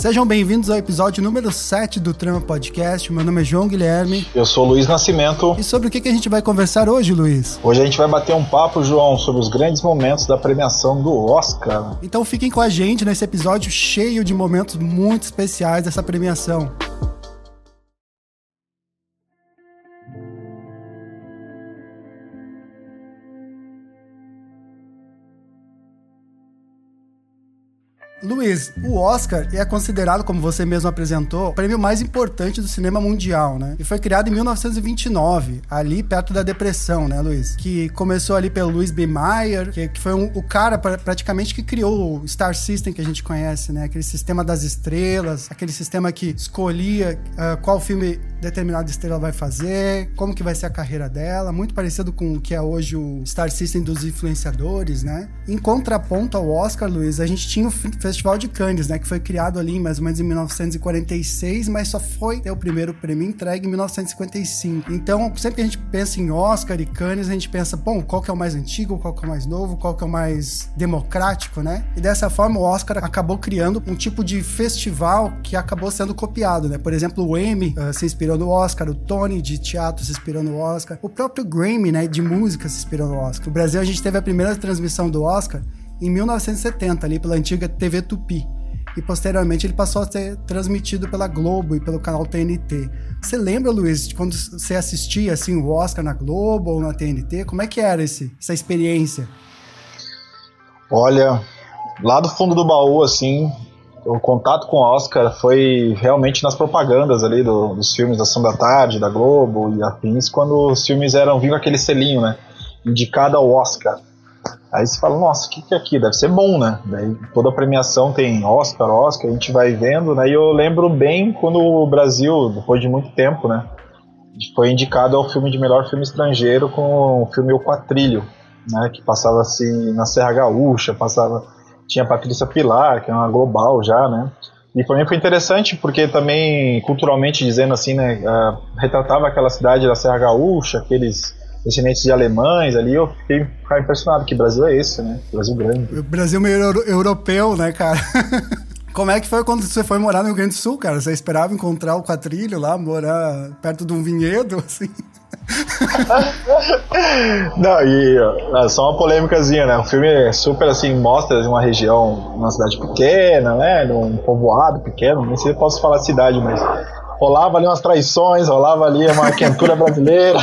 Sejam bem-vindos ao episódio número 7 do Trama Podcast. Meu nome é João Guilherme. Eu sou Luiz Nascimento. E sobre o que a gente vai conversar hoje, Luiz? Hoje a gente vai bater um papo, João, sobre os grandes momentos da premiação do Oscar. Então fiquem com a gente nesse episódio cheio de momentos muito especiais dessa premiação. Luiz, o Oscar é considerado, como você mesmo apresentou, o prêmio mais importante do cinema mundial, né? E foi criado em 1929, ali perto da Depressão, né, Luiz? Que começou ali pelo Louis B. Mayer, que, que foi um, o cara pra, praticamente que criou o Star System que a gente conhece, né? Aquele sistema das estrelas, aquele sistema que escolhia uh, qual filme determinada estrela vai fazer, como que vai ser a carreira dela, muito parecido com o que é hoje o Star System dos influenciadores, né? Em contraponto ao Oscar, Luiz, a gente tinha o Festival de Cannes, né? Que foi criado ali mais ou menos em 1946, mas só foi ter o primeiro prêmio entregue em 1955. Então, sempre que a gente pensa em Oscar e Cannes, a gente pensa, bom, qual que é o mais antigo, qual que é o mais novo, qual que é o mais democrático, né? E dessa forma, o Oscar acabou criando um tipo de festival que acabou sendo copiado, né? Por exemplo, o Emmy uh, se inspirou no Oscar, o Tony de teatro se inspirou no Oscar, o próprio Grammy, né, de música se inspirou no Oscar. No Brasil, a gente teve a primeira transmissão do Oscar em 1970, ali pela antiga TV Tupi. E posteriormente ele passou a ser transmitido pela Globo e pelo canal TNT. Você lembra, Luiz, de quando você assistia assim o Oscar na Globo ou na TNT? Como é que era esse, essa experiência? Olha, lá do fundo do baú, assim, o contato com o Oscar foi realmente nas propagandas ali do, dos filmes da Ação da Tarde, da Globo e afins, quando os filmes eram vindo aquele selinho, né? Indicado ao Oscar. Aí você fala, nossa, o que, que é aqui? Deve ser bom, né? Daí toda a premiação tem Oscar, Oscar, a gente vai vendo, né? E eu lembro bem quando o Brasil, depois de muito tempo, né? Foi indicado ao filme de melhor filme estrangeiro com o filme O Quatrilho, né? Que passava assim na Serra Gaúcha, passava. Tinha a Patrícia Pilar, que é uma global já, né? E para mim foi interessante porque também, culturalmente dizendo assim, né? Uh, retratava aquela cidade da Serra Gaúcha, aqueles descendentes de alemães ali, eu fiquei impressionado que Brasil é esse, né? Brasil grande. O Brasil meio euro europeu, né, cara? Como é que foi quando você foi morar no Rio Grande do Sul, cara? Você esperava encontrar o quatrilho lá, morar perto de um vinhedo, assim? Não, e só uma polêmicazinha, né? O filme é super assim, mostra uma região, uma cidade pequena, né? Um povoado pequeno, nem sei se posso falar cidade, mas rolava ali umas traições, rolava ali uma quentura brasileira.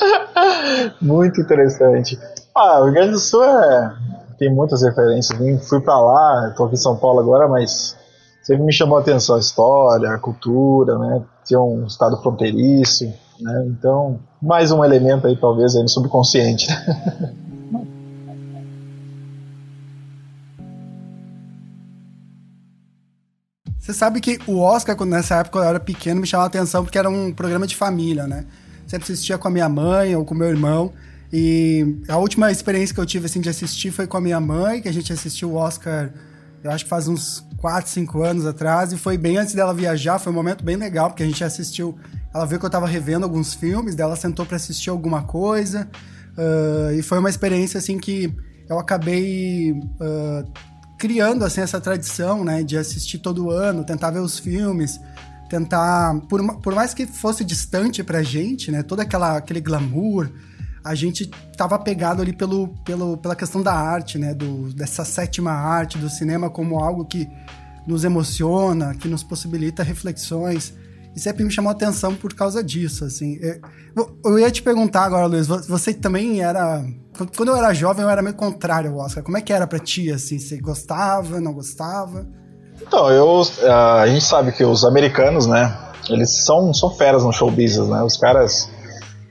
Muito interessante. Ah, o Rio Grande do Sul é, tem muitas referências. Vim, fui para lá, estou aqui em São Paulo agora, mas sempre me chamou a atenção a história, a cultura, né? Ter um estado fronteiriço, né? Então, mais um elemento aí, talvez, aí no subconsciente. Você sabe que o Oscar, quando nessa época eu era pequeno, me chamava a atenção porque era um programa de família, né? Sempre assistia com a minha mãe ou com meu irmão. E a última experiência que eu tive assim de assistir foi com a minha mãe, que a gente assistiu o Oscar, eu acho que faz uns 4, 5 anos atrás, e foi bem antes dela viajar, foi um momento bem legal, porque a gente assistiu, ela viu que eu tava revendo alguns filmes, dela sentou para assistir alguma coisa, uh, e foi uma experiência assim que eu acabei uh, criando assim essa tradição, né, de assistir todo ano, tentar ver os filmes, tentar, por, por mais que fosse distante pra gente, né, todo aquela, aquele glamour, a gente tava pegado ali pelo, pelo, pela questão da arte, né, do, dessa sétima arte do cinema como algo que nos emociona, que nos possibilita reflexões, e sempre me chamou a atenção por causa disso, assim. É, eu ia te perguntar agora, Luiz, você também era... Quando eu era jovem, eu era meio contrário ao Oscar. Como é que era pra ti, assim? Você gostava, não gostava? Então, eu, a gente sabe que os americanos, né, eles são, são feras no show business, né, os caras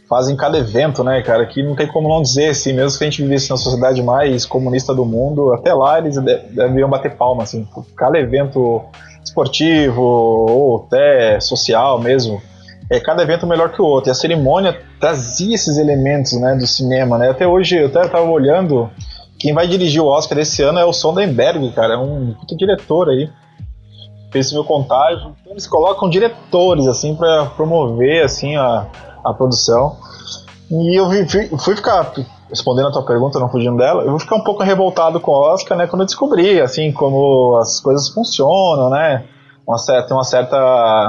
fazem cada evento, né, cara, que não tem como não dizer, assim, mesmo que a gente vivesse na sociedade mais comunista do mundo, até lá eles deveriam bater palma, assim, cada evento esportivo ou até social mesmo, é cada evento melhor que o outro, e a cerimônia trazia esses elementos, né, do cinema, né, até hoje eu até estava olhando quem vai dirigir o Oscar esse ano é o Sonderberg, cara, é um diretor aí. Fez meu contágio. Então eles colocam diretores, assim, para promover, assim, a, a produção. E eu fui, fui ficar, respondendo a tua pergunta, não fugindo dela, eu vou ficar um pouco revoltado com o Oscar, né, quando eu descobri, assim, como as coisas funcionam, né, uma certa, uma certa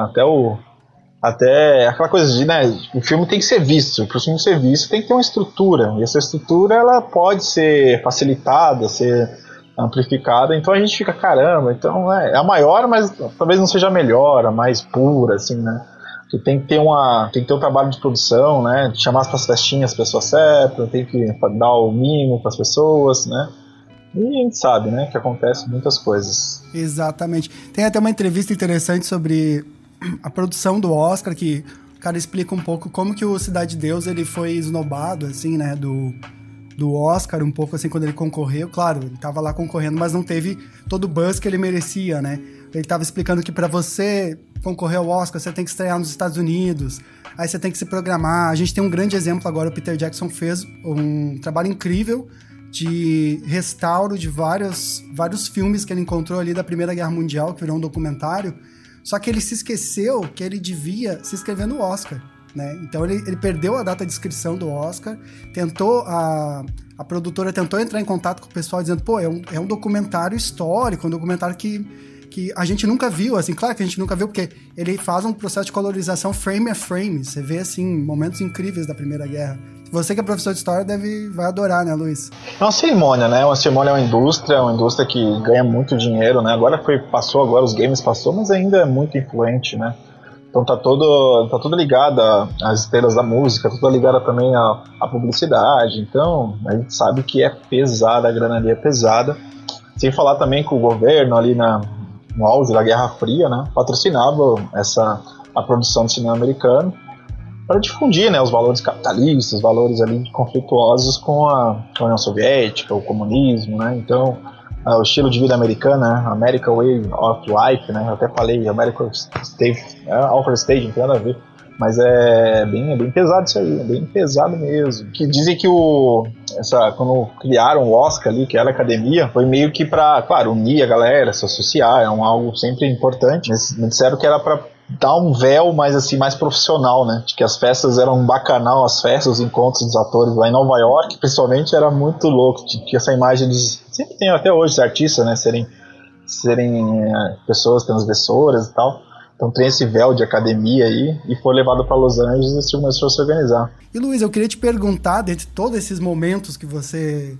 até o até aquela coisa de, né, o filme tem que ser visto, para o filme ser visto tem que ter uma estrutura, e essa estrutura ela pode ser facilitada, ser amplificada, então a gente fica, caramba, então é, é a maior, mas talvez não seja a melhor, a mais pura, assim, né, que tem que ter uma tem que ter um trabalho de produção, né, chamar as festinhas as pessoas certas, tem que dar o mínimo para as pessoas, né, e a gente sabe, né, que acontece muitas coisas. Exatamente. Tem até uma entrevista interessante sobre a produção do Oscar, que o cara explica um pouco como que o Cidade de Deus ele foi esnobado, assim, né, do, do Oscar, um pouco assim, quando ele concorreu. Claro, ele tava lá concorrendo, mas não teve todo o buzz que ele merecia, né? Ele tava explicando que para você concorrer ao Oscar, você tem que estrear nos Estados Unidos, aí você tem que se programar. A gente tem um grande exemplo agora, o Peter Jackson fez um trabalho incrível de restauro de vários, vários filmes que ele encontrou ali da Primeira Guerra Mundial, que virou um documentário. Só que ele se esqueceu que ele devia se inscrever no Oscar. Né? Então ele, ele perdeu a data de inscrição do Oscar, tentou a, a produtora tentou entrar em contato com o pessoal dizendo, pô, é um, é um documentário histórico, um documentário que, que a gente nunca viu, assim, claro que a gente nunca viu, porque ele faz um processo de colorização frame a frame, você vê, assim, momentos incríveis da Primeira Guerra. Você que é professor de história deve vai adorar, né, Luiz? É uma cerimônia, né? Uma cerimônia é uma indústria, é uma indústria que ganha muito dinheiro, né? Agora foi passou, agora os games passou, mas ainda é muito influente, né? Então tá todo tá tudo ligado às estrelas da música, tá tudo ligado também à, à publicidade. Então a gente sabe que é pesada, a grana ali é pesada. Sem falar também que o governo ali na, no auge da Guerra Fria, né, patrocinava essa a produção de cinema americano para difundir né, os valores capitalistas, os valores ali conflituosos com a, com a União Soviética, o comunismo, né? Então, uh, o estilo de vida americano, né? American Way of Life, né? Eu até falei American Stage, é, Alpha Stage, não tem nada a ver. Mas é bem, é bem pesado isso aí, é bem pesado mesmo. Que dizem que o essa quando criaram o Oscar ali, que era a academia, foi meio que para, claro, unir a galera, se associar, é um algo sempre importante. Mas me disseram que era para dar um véu mais assim mais profissional, né? De que as festas eram bacanal, as festas, os encontros dos atores lá em Nova York, principalmente era muito louco, tinha essa imagem dos sempre tem até hoje os artistas, né, serem serem é, pessoas transgressoras e tal. Então tem esse véu de academia aí e foi levado para Los Angeles e começou a se organizar. E Luiz, eu queria te perguntar, dentre todos esses momentos que você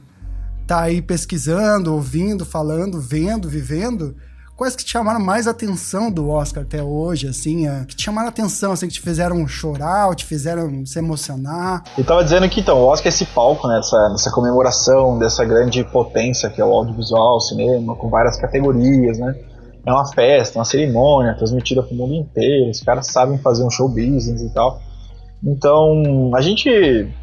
tá aí pesquisando, ouvindo, falando, vendo, vivendo, quais que te chamaram mais atenção do Oscar até hoje, assim, é, que te chamaram atenção, assim, que te fizeram chorar, ou te fizeram se emocionar? Eu tava dizendo que, então, o Oscar é esse palco, né, essa, comemoração dessa grande potência que é o audiovisual, o cinema, com várias categorias, né, é uma festa, uma cerimônia, transmitida pro mundo inteiro, os caras sabem fazer um show business e tal. Então, a gente,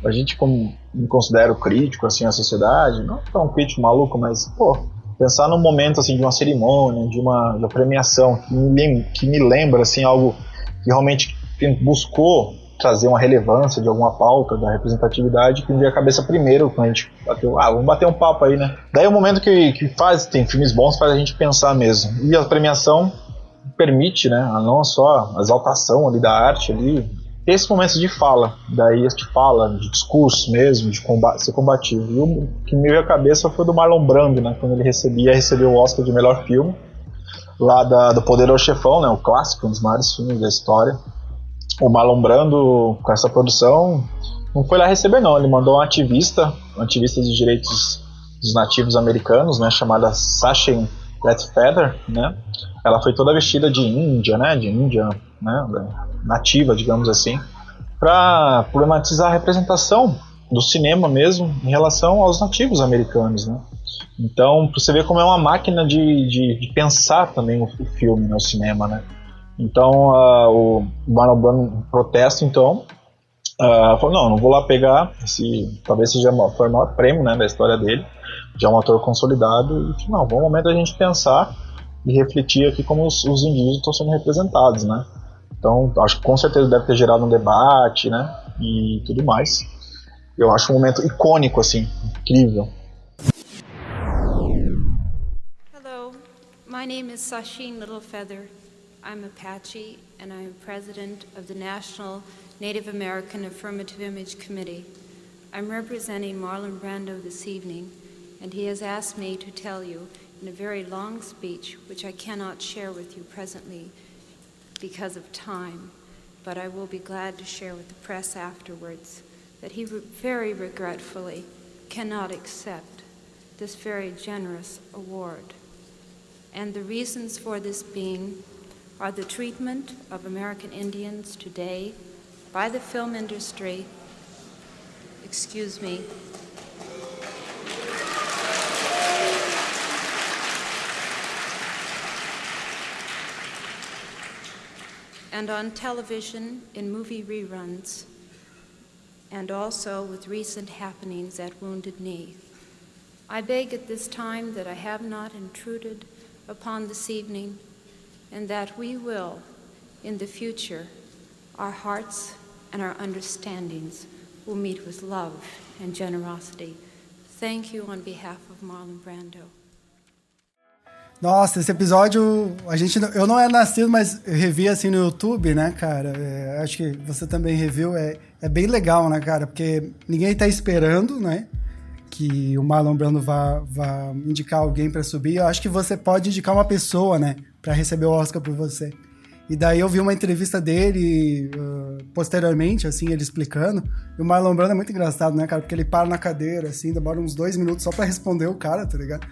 a gente como me considero crítico, assim, a sociedade, não tão crítico maluco, mas, pô, pensar num momento assim de uma cerimônia, de uma, de uma premiação que me, que me lembra assim algo que realmente buscou trazer uma relevância de alguma pauta da representatividade que me veio a cabeça primeiro quando a gente bateu, ah, vamos bater um papo aí, né? Daí é o momento que, que faz, tem filmes bons faz a gente pensar mesmo. E a premiação permite, né, não só a exaltação ali da arte ali, esses momentos de fala, daí de fala, de discurso mesmo, de combate, ser combativo. E o que me veio à cabeça foi do Marlon Brando, né, quando ele recebia, recebeu o Oscar de melhor filme, lá da, do Poderoso Chefão, né, o clássico, um dos maiores filmes da história. O Marlon Brando, com essa produção, não foi lá receber não, ele mandou um ativista, um ativista de direitos dos nativos americanos, né, chamada Sasha Letfeather, né, ela foi toda vestida de índia, né, de índia, né, nativa, digamos assim, para problematizar a representação do cinema mesmo em relação aos nativos americanos, né? Então, você vê como é uma máquina de, de, de pensar também o, o, filme, né, o cinema, né? Então, uh, o Marlon Brando protesta, então, uh, falou, não, não vou lá pegar esse, talvez seja o maior prêmio, né, da história dele, já é um ator consolidado, e não, bom momento a gente pensar e refletir aqui como os, os indígenas estão sendo representados, né? Então, acho que com certeza deve ter gerado um debate, né? E tudo mais. Eu acho um momento icônico, assim, incrível. Hello, my name is Sasheen Littlefeather. I'm Apache and I'm president of the National Native American Affirmative Image Committee. I'm representing Marlon Brando this evening, and he has asked me to tell you in a very long speech, which I cannot share with you presently because of time, but I will be glad to share with the press afterwards that he very regretfully cannot accept this very generous award. And the reasons for this being are the treatment of American Indians today by the film industry, excuse me, and on television in movie reruns, and also with recent happenings at Wounded Knee. I beg at this time that I have not intruded upon this evening, and that we will, in the future, our hearts and our understandings will meet with love and generosity. Thank you on behalf of Marlon Brando. Nossa, esse episódio, a gente, eu não era nascido, mas revi assim no YouTube, né, cara? É, acho que você também reviu. É, é bem legal, né, cara? Porque ninguém tá esperando, né? Que o Marlon Brando vá, vá indicar alguém para subir. Eu acho que você pode indicar uma pessoa, né? Para receber o Oscar por você. E daí eu vi uma entrevista dele uh, posteriormente, assim, ele explicando. E o Marlon Brando é muito engraçado, né, cara? Porque ele para na cadeira, assim, demora uns dois minutos só para responder o cara, tá ligado?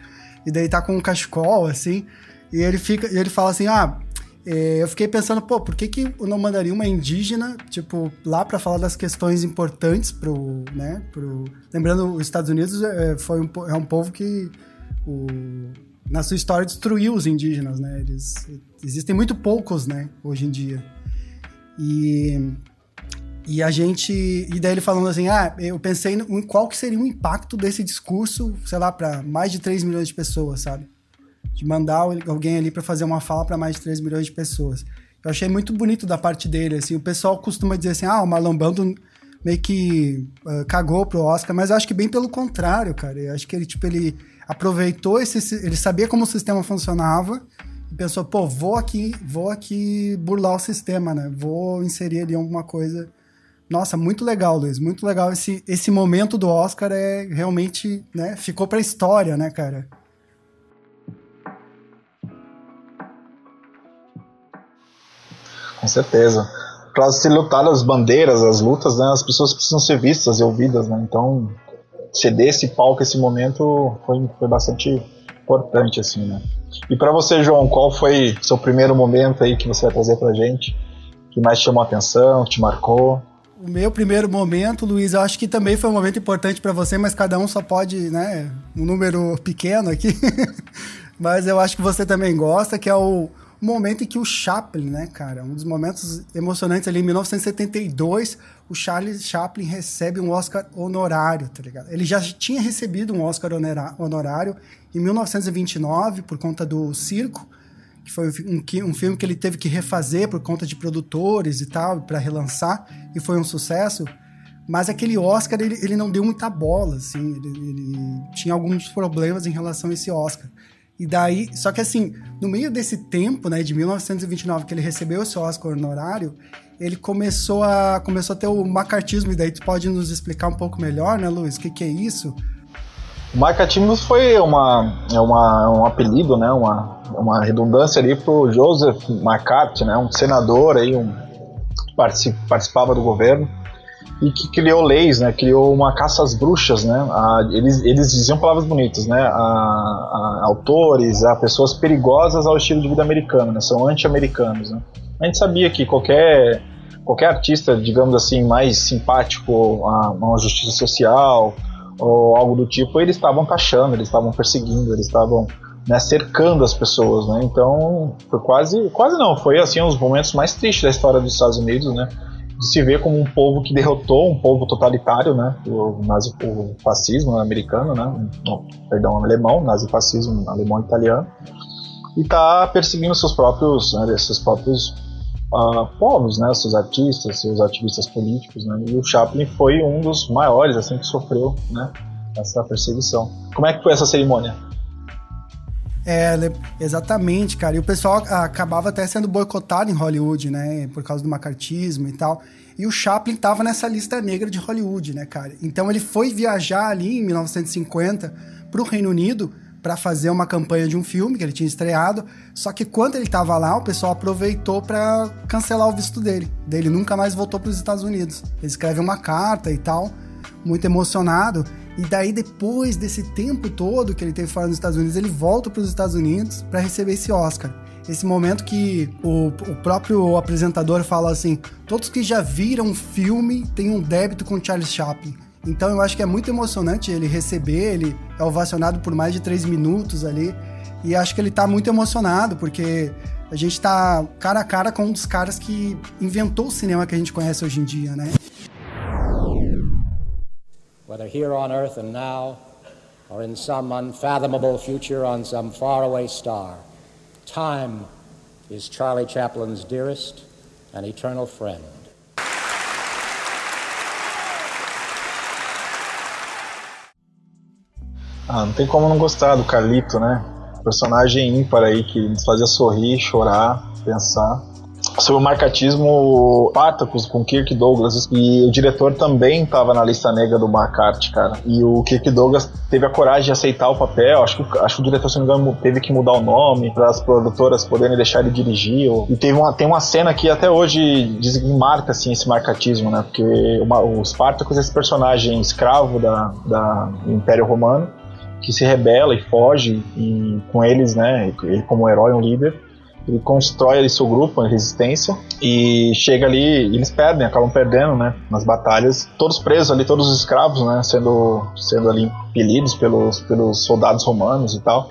E daí tá com um cachecol, assim, e ele fica, e ele fala assim, ah, é, eu fiquei pensando, pô, por que que eu não mandaria uma indígena, tipo, lá para falar das questões importantes pro, né, pro... Lembrando, os Estados Unidos é, foi um, é um povo que, o, na sua história, destruiu os indígenas, né, eles... Existem muito poucos, né, hoje em dia. E e a gente. E daí ele falando assim: ah, eu pensei em qual que seria o impacto desse discurso, sei lá, para mais de 3 milhões de pessoas, sabe? De mandar alguém ali para fazer uma fala para mais de 3 milhões de pessoas. Eu achei muito bonito da parte dele, assim. O pessoal costuma dizer assim: ah, o Marlon Brando meio que uh, cagou pro Oscar, mas eu acho que bem pelo contrário, cara. Eu acho que ele, tipo, ele aproveitou esse. Ele sabia como o sistema funcionava e pensou: pô, vou aqui, vou aqui burlar o sistema, né? Vou inserir ali alguma coisa nossa, muito legal, Luiz, muito legal. Esse, esse momento do Oscar é realmente, né, ficou pra história, né, cara? Com certeza. Para se lutar as bandeiras, as lutas, né, as pessoas precisam ser vistas e ouvidas, né? Então, ceder esse palco, esse momento, foi, foi bastante importante, assim, né? E para você, João, qual foi seu primeiro momento aí que você vai trazer pra gente? Que mais chamou a atenção, te marcou? O meu primeiro momento, Luiz, eu acho que também foi um momento importante para você, mas cada um só pode, né, um número pequeno aqui. mas eu acho que você também gosta, que é o momento em que o Chaplin, né, cara, um dos momentos emocionantes ali em 1972, o Charles Chaplin recebe um Oscar honorário, tá ligado? Ele já tinha recebido um Oscar honorário em 1929 por conta do circo, que foi um, um, filme que ele teve que refazer por conta de produtores e tal, para relançar, e foi um sucesso. Mas aquele Oscar, ele, ele não deu muita bola, assim, ele, ele, tinha alguns problemas em relação a esse Oscar. E daí, só que assim, no meio desse tempo, né, de 1929, que ele recebeu esse Oscar honorário, ele começou a, começou a ter o macartismo, e daí tu pode nos explicar um pouco melhor, né, Luiz, o que, que é isso? Macatimos foi uma, é uma, um apelido, né, uma, uma redundância ali para o Joseph McCarthy, né, um senador aí, um, participava do governo e que criou leis, né, criou uma caça às bruxas, né, a, eles, eles diziam palavras bonitas, né, a, a, autores, a pessoas perigosas ao estilo de vida americano, né, são anti-americanos, né. A gente sabia que qualquer qualquer artista, digamos assim, mais simpático a uma justiça social, ou algo do tipo, eles estavam taxando, eles estavam perseguindo, eles estavam né, cercando as pessoas, né? Então foi quase, quase não, foi assim um dos momentos mais tristes da história dos Estados Unidos, né? De se ver como um povo que derrotou um povo totalitário, né? O, nazi, o fascismo americano, né? Não, perdão, alemão, nazifascismo alemão italiano, e está perseguindo seus próprios, né, seus próprios uh, povos, né, seus artistas, seus ativistas políticos, né, e o Chaplin foi um dos maiores assim que sofreu, né, essa perseguição. Como é que foi essa cerimônia? É, exatamente, cara. E o pessoal acabava até sendo boicotado em Hollywood, né? Por causa do macartismo e tal. E o Chaplin tava nessa lista negra de Hollywood, né, cara? Então ele foi viajar ali em 1950 pro Reino Unido para fazer uma campanha de um filme que ele tinha estreado. Só que quando ele estava lá, o pessoal aproveitou para cancelar o visto dele. Daí ele nunca mais voltou para os Estados Unidos. Ele escreve uma carta e tal, muito emocionado. E daí, depois desse tempo todo que ele teve fora nos Estados Unidos, ele volta para os Estados Unidos para receber esse Oscar. Esse momento que o, o, próprio apresentador fala assim: todos que já viram o filme têm um débito com Charles Chaplin. Então eu acho que é muito emocionante ele receber, ele é ovacionado por mais de três minutos ali. E acho que ele tá muito emocionado, porque a gente tá cara a cara com um dos caras que inventou o cinema que a gente conhece hoje em dia, né? Whether here on earth and now, or in some unfathomable future on some faraway star, time is Charlie Chaplin's dearest and eternal friend. Ah, não tem como não gostar do Carlito, né? Personagem ímpar aí que nos fazia sorrir, chorar, pensar sobre o marcatismo Spartacus com Kirk Douglas e o diretor também estava na lista negra do McCarthy, cara. E o Kirk Douglas teve a coragem de aceitar o papel. Acho que, acho que o diretor, se não me engano, teve que mudar o nome para as produtoras poderem deixar ele dirigir. E teve uma, tem uma cena que até hoje diz que marca assim, esse marcatismo, né? Porque uma, o Spartacus é esse personagem escravo da, da, Império Romano que se rebela e foge e com eles, né, ele como herói, um líder, ele constrói ali seu grupo, a resistência, e chega ali, eles perdem, acabam perdendo, né, nas batalhas, todos presos ali, todos os escravos, né, sendo, sendo ali impelidos pelos, pelos soldados romanos e tal,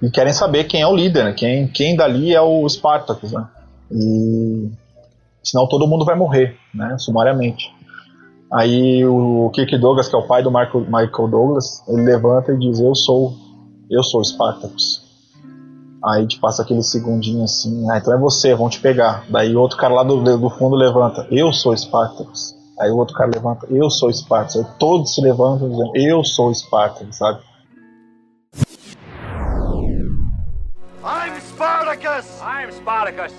e querem saber quem é o líder, né, quem, quem dali é o Spartacus, né, e senão todo mundo vai morrer, né, sumariamente. Aí o Kirk Douglas, que é o pai do Michael Douglas, ele levanta e diz: Eu sou, eu sou Spartacus. Aí te passa aquele segundinho assim, ah, então é você, vão te pegar. Daí outro cara lá do, do fundo levanta, eu sou Spartacus. Aí o outro cara levanta, eu sou Spartacus. Aí todos se levantam dizendo, eu sou Spartacus, sabe? I'm Spartacus! I'm Spartacus!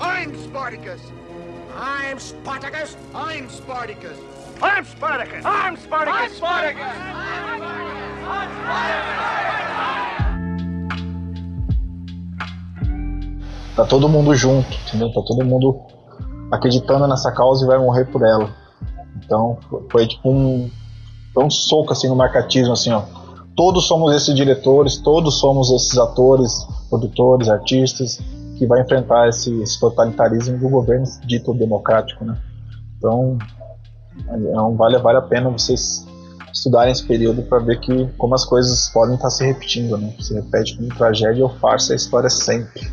I'm Spartacus! I'm Spartacus! I'm Spartacus! I'm Spartacus! I'm Spartacus! I'm Spartacus! I'm Spartacus! I'm Spartacus! Tá todo mundo junto, entendeu? Tá todo mundo acreditando nessa causa e vai morrer por ela. Então foi tipo um, foi um soco assim no marcatismo, assim, ó. Todos somos esses diretores, todos somos esses atores, produtores, artistas que vai enfrentar esse, esse totalitarismo do governo dito democrático, né? Então, é um, vale, vale a pena vocês estudarem esse período para ver que como as coisas podem estar se repetindo, né? Se repete como tragédia ou farsa a história sempre.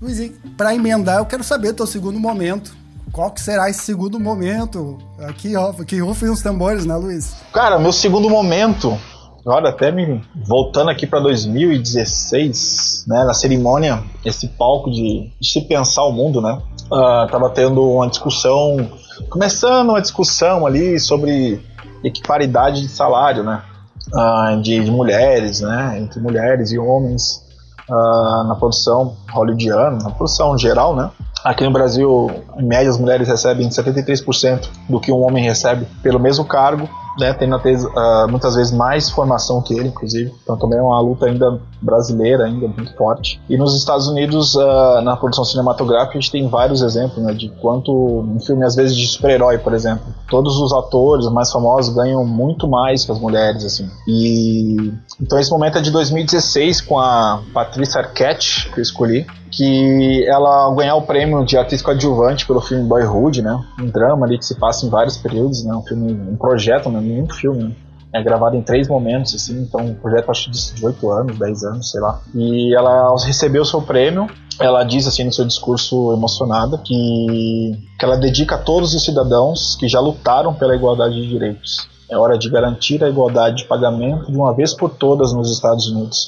Luiz, para emendar, eu quero saber o teu segundo momento. Qual que será esse segundo momento? Aqui, ó, que rufem os tambores, né, Luiz? Cara, meu segundo momento Olha, até me voltando aqui para 2016, né, na cerimônia, esse palco de, de, se pensar o mundo, né? Uh, tava tendo uma discussão, começando uma discussão ali sobre equiparidade de salário, né? Uh, de, de, mulheres, né? Entre mulheres e homens uh, na produção hollywoodiana, na produção geral, né? Aqui no Brasil, em média, as mulheres recebem 73% do que um homem recebe pelo mesmo cargo né, tendo uh, muitas vezes mais formação que ele, inclusive. Então também é uma luta ainda brasileira, ainda muito forte. E nos Estados Unidos, uh, na produção cinematográfica, a gente tem vários exemplos né, de quanto um filme, às vezes, de super-herói, por exemplo, todos os atores mais famosos ganham muito mais que as mulheres, assim. E então esse momento é de 2016 com a Patrícia Arquette, que eu escolhi que ela ganhar o prêmio de atriz coadjuvante pelo filme Boyhood, né? Um drama ali que se passa em vários períodos, né? Um filme, um projeto, né? Nenhum filme, né? É gravado em três momentos, assim, então um projeto acho de 8 anos, 10 anos, sei lá. E ela recebeu seu prêmio, ela diz assim no seu discurso emocionada que, que ela dedica a todos os cidadãos que já lutaram pela igualdade de direitos. É hora de garantir a igualdade de pagamento de uma vez por todas nos Estados Unidos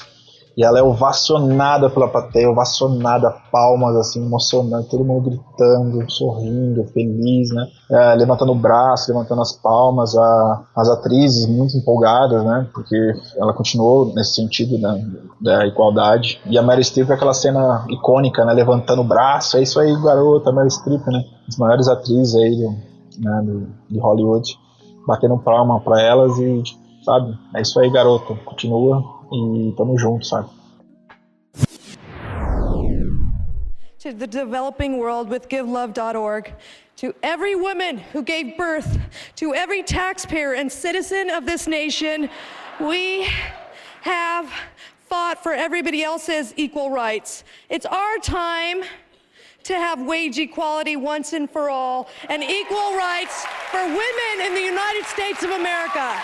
e ela é ovacionada pela plateia, ovacionada, palmas, assim, emocionante, todo mundo gritando, sorrindo, feliz, né? É, levantando o braço, levantando as palmas, a, as atrizes muito empolgadas, né? Porque ela continuou nesse sentido né, da igualdade. E a Mary Streep é aquela cena icônica, né? Levantando o braço, é isso aí, garota, Mary Streep, né? As maiores atrizes aí né, de Hollywood. batendo palma para elas e, sabe, é isso aí, garoto, continua e tamo junto, sabe? To the developing world with givelove.org, to every woman who gave birth, to every taxpayer and citizen of this nation, we have fought for everybody else's equal rights. It's our time to have wage equality once and for all and equal rights for women in the United States of America.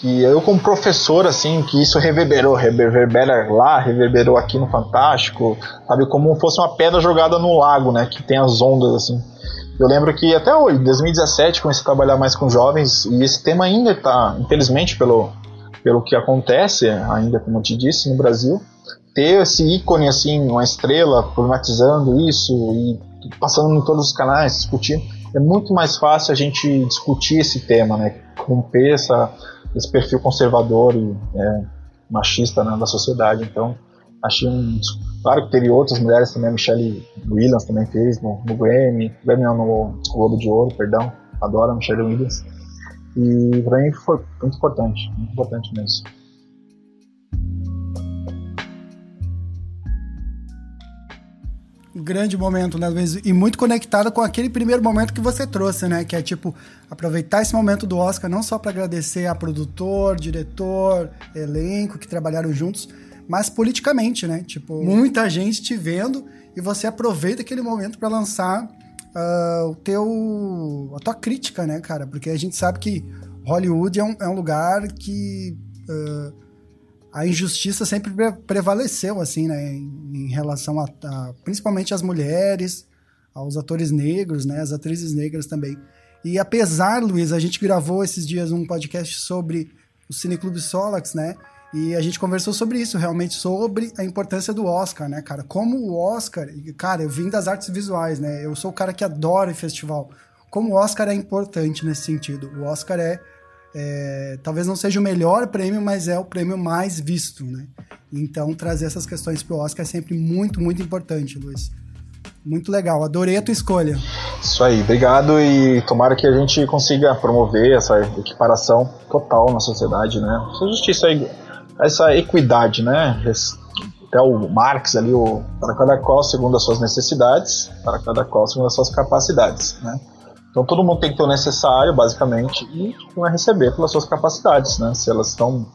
Que eu como professor assim que isso reverberou reverbera lá reverberou aqui no Fantástico sabe como fosse uma pedra jogada no lago né que tem as ondas assim eu lembro que até hoje, 2017, comecei a trabalhar mais com jovens e esse tema ainda está, infelizmente, pelo, pelo que acontece, ainda como eu te disse, no Brasil, ter esse ícone, assim, uma estrela problematizando isso e passando em todos os canais, discutindo, é muito mais fácil a gente discutir esse tema, né? Romper essa, esse perfil conservador e é, machista né, da sociedade. Então, achei um Claro que teve outras mulheres também, a Michelle Williams também fez no, no Grammy, Grammy no Globo de Ouro, perdão, adoro a Michelle Williams. E pra mim foi muito importante, muito importante mesmo. Grande momento, né, Luiz? E muito conectado com aquele primeiro momento que você trouxe, né? Que é tipo, aproveitar esse momento do Oscar não só para agradecer a produtor, diretor, elenco que trabalharam juntos, mas politicamente, né? Tipo, muita gente te vendo e você aproveita aquele momento para lançar uh, o teu a tua crítica, né, cara? Porque a gente sabe que Hollywood é um, é um lugar que uh, a injustiça sempre prevaleceu, assim, né, em, relação a, a, principalmente às mulheres, aos atores negros, né, as atrizes negras também. E apesar, Luiz, a gente gravou esses dias um podcast sobre o Cineclube Solax, né? E a gente conversou sobre isso, realmente, sobre a importância do Oscar, né, cara? Como o Oscar, cara, eu vim das artes visuais, né? Eu sou o cara que adora festival. Como o Oscar é importante nesse sentido. O Oscar é, é talvez não seja o melhor prêmio, mas é o prêmio mais visto, né? Então, trazer essas questões pro Oscar é sempre muito, muito importante, Luiz. Muito legal, adorei a tua escolha. Isso aí, obrigado e tomara que a gente consiga promover essa equiparação total na sociedade, né? Essa justiça essa equidade, né? Até o Marx ali, o, para cada qual segundo as suas necessidades, para cada qual segundo as suas capacidades, né? Então todo mundo tem que ter o necessário, basicamente, e vai receber pelas suas capacidades, né? Se elas estão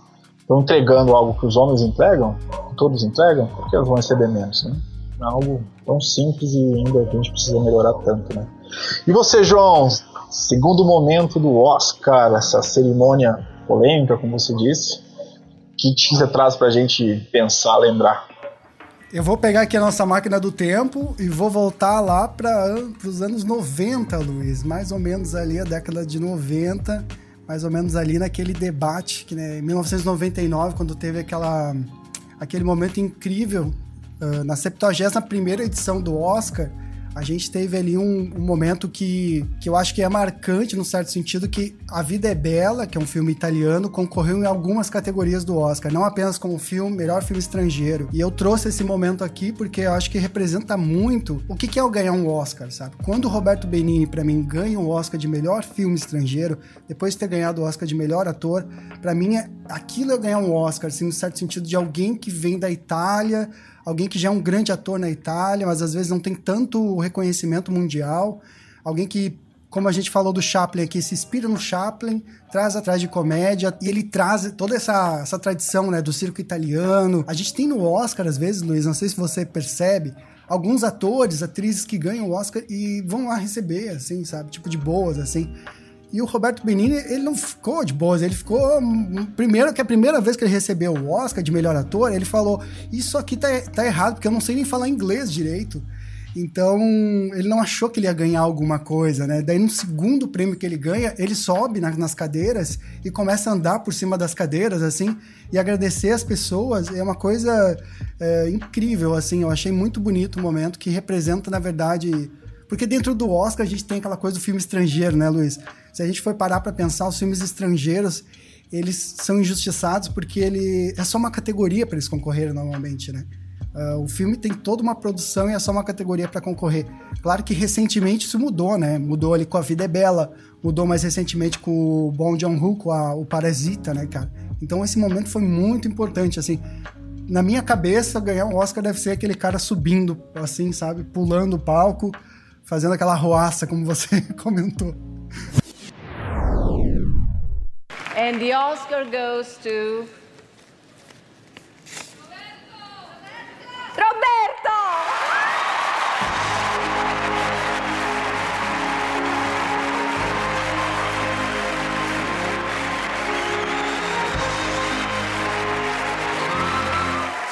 entregando algo que os homens entregam, que todos entregam, por que elas vão receber menos, né? É algo tão simples e ainda que a gente precisa melhorar tanto, né? E você, João, segundo momento do Oscar, essa cerimônia polêmica, como você disse, que, você traz pra gente pensar, lembrar? Eu vou pegar aqui a nossa máquina do tempo e vou voltar lá para os anos 90, Luiz. Mais ou menos ali, a década de 90, mais ou menos ali naquele debate, que né, em 1999, quando teve aquela, aquele momento incrível, uh, na 71 edição do Oscar, a gente teve ali um, um, momento que, que eu acho que é marcante, no certo sentido, que A Vida é Bela, que é um filme italiano, concorreu em algumas categorias do Oscar, não apenas como filme, melhor filme estrangeiro. E eu trouxe esse momento aqui porque eu acho que representa muito o que, que é o ganhar um Oscar, sabe? Quando o Roberto Benini, para mim, ganha o Oscar de melhor filme estrangeiro, depois de ter ganhado o Oscar de melhor ator, para mim, é, aquilo é ganhar um Oscar, assim, no certo sentido de alguém que vem da Itália, alguém que já é um grande ator na Itália, mas às vezes não tem tanto reconhecimento mundial, alguém que como a gente falou do Chaplin aqui, se inspira no Chaplin, traz atrás de comédia, e ele traz toda essa, essa tradição, né, do circo italiano. A gente tem no Oscar, às vezes, Luiz, não sei se você percebe, alguns atores, atrizes que ganham o Oscar e vão lá receber, assim, sabe? Tipo, de boas, assim. E o Roberto Benini, ele não ficou de boas, ele ficou. Primeiro, que a primeira vez que ele recebeu o Oscar de melhor ator, ele falou: Isso aqui tá, tá errado, porque eu não sei nem falar inglês direito. Então, ele não achou que ele ia ganhar alguma coisa, né? Daí, no segundo prêmio que ele ganha, ele sobe na, nas cadeiras e começa a andar por cima das cadeiras, assim, e agradecer as pessoas. É uma coisa é, incrível, assim. Eu achei muito bonito o momento que representa, na verdade. Porque dentro do Oscar a gente tem aquela coisa do filme estrangeiro, né, Luiz? Se a gente for parar para pensar, os filmes estrangeiros, eles são injustiçados porque ele é só uma categoria para eles concorrerem normalmente, né? Uh, o filme tem toda uma produção e é só uma categoria para concorrer. Claro que recentemente isso mudou, né? Mudou ali com A Vida é Bela, mudou mais recentemente com o Bong Joon-ho, com a, o Parasita, né, cara? Então esse momento foi muito importante, assim. Na minha cabeça, ganhar um Oscar deve ser aquele cara subindo, assim, sabe? Pulando o palco, fazendo aquela roaça, como você comentou. And the Oscar goes to Roberto!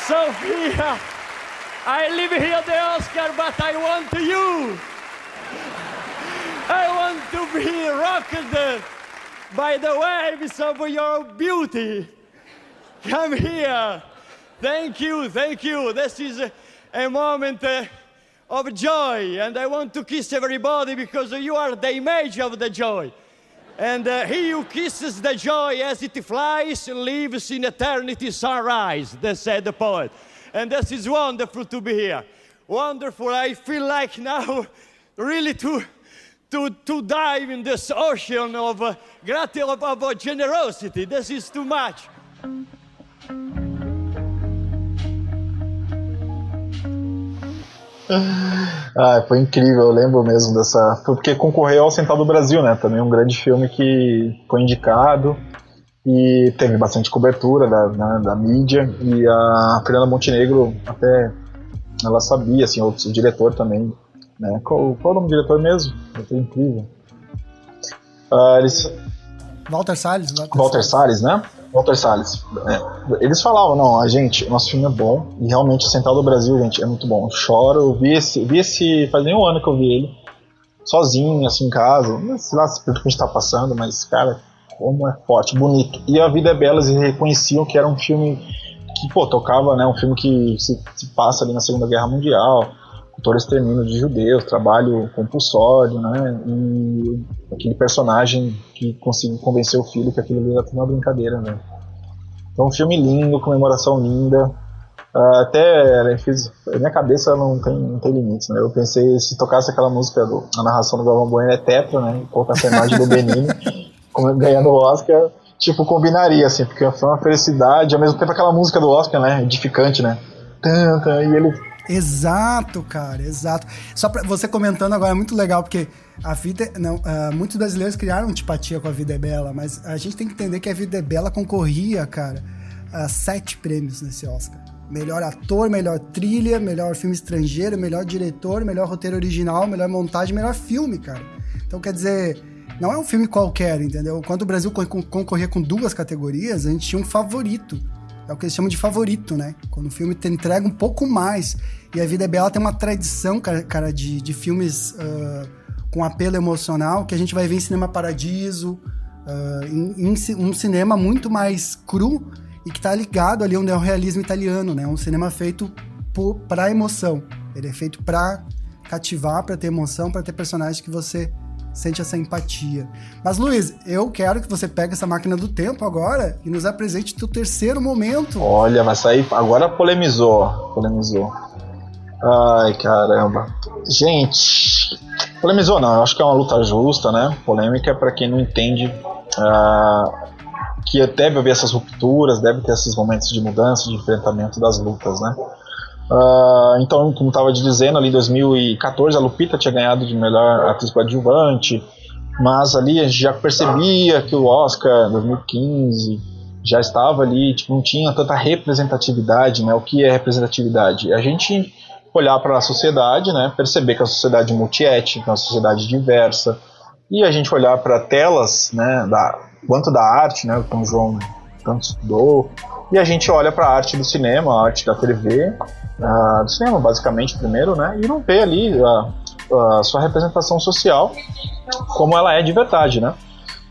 Sophia, I live here the Oscar, but I want you. I want to be rocked by the waves of your beauty. Come here. Thank you, thank you. This is a, moment uh, of joy, and I want to kiss everybody because you are the image of the joy. And uh, he who kisses the joy as it flies lives in eternity sunrise, that said the poet. And this is wonderful to be here. Wonderful. I feel like now really to, to, to dive in this ocean of, uh, of, of generosity. This is too much. Ah, foi incrível, eu lembro mesmo dessa. Porque concorreu ao Central do Brasil, né? Também um grande filme que foi indicado e teve bastante cobertura da, né, da mídia. E a Fernanda Montenegro até ela sabia, assim, o diretor também. Né? Qual, qual é o nome do diretor mesmo? Foi incrível. Ah, eles... Walter Salles. Walter, Walter Salles, Salles né? Walter Salles. É, eles falavam, não, a gente, nosso filme é bom, e realmente Central do Brasil, gente, é muito bom. Eu choro, eu vi esse, vi esse, faz nem um ano que eu vi ele, sozinho, assim, em casa, sei lá se a gente tá passando, mas, cara, como é forte, bonito. E A Vida é Bela, eles reconheciam que era um filme que, pô, tocava, né, um filme que se, se passa ali na Segunda Guerra Mundial, todo extermínio de judeus, trabalho compulsório, né? E aquele personagem que conseguiu convencer o filho que aquilo era uma brincadeira, né? Então, um filme lindo, comemoração linda. Uh, até né, fiz, minha cabeça não tem, não tem limites, né? Eu pensei se tocasse aquela música, do, a narração do Galvão Bueno é tetra, né? Colocasse a imagem do Benini ganhando o Oscar, tipo, combinaria, assim, porque foi uma felicidade, ao mesmo tempo aquela música do Oscar, né? Edificante, né? E ele Exato, cara, exato. Só pra você comentando agora é muito legal, porque a vida. Não, uh, muitos brasileiros criaram antipatia com a Vida é Bela, mas a gente tem que entender que a Vida é Bela concorria, cara, a sete prêmios nesse Oscar. Melhor ator, melhor trilha, melhor filme estrangeiro, melhor diretor, melhor roteiro original, melhor montagem, melhor filme, cara. Então quer dizer, não é um filme qualquer, entendeu? Quando o Brasil concorria com duas categorias, a gente tinha um favorito é o que eles chamam de favorito, né? Quando o filme te entrega um pouco mais. E A Vida é Bela tem uma tradição, cara, de, de filmes uh, com apelo emocional que a gente vai ver em Cinema Paradiso, uh, em, em, um cinema muito mais cru e que tá ligado ali onde é o realismo italiano, né? Um cinema feito para emoção. Ele é feito para cativar, para ter emoção, para ter personagens que você sente essa empatia. Mas, Luiz, eu quero que você pegue essa máquina do tempo agora e nos apresente o terceiro momento. Olha, mas aí agora polemizou. Polemizou. Ai, caramba. Gente, polemizou não, eu acho que é uma luta justa, né? Polêmica é para quem não entende uh, que deve haver essas rupturas, deve ter esses momentos de mudança, de enfrentamento das lutas, né? Uh, então, como estava dizendo, ali em 2014 a Lupita tinha ganhado de melhor atriz coadjuvante, mas ali a gente já percebia que o Oscar 2015 já estava ali, tipo, não tinha tanta representatividade, né? O que é representatividade? A gente olhar para a sociedade, né? Perceber que a sociedade é multiétnica, uma sociedade diversa, e a gente olhar para telas, né? Da, quanto da arte, né? Como o João tanto estudou, e a gente olha para a arte do cinema, a arte da TV, uh, do cinema basicamente primeiro, né? E não vê ali a, a sua representação social como ela é de verdade, né?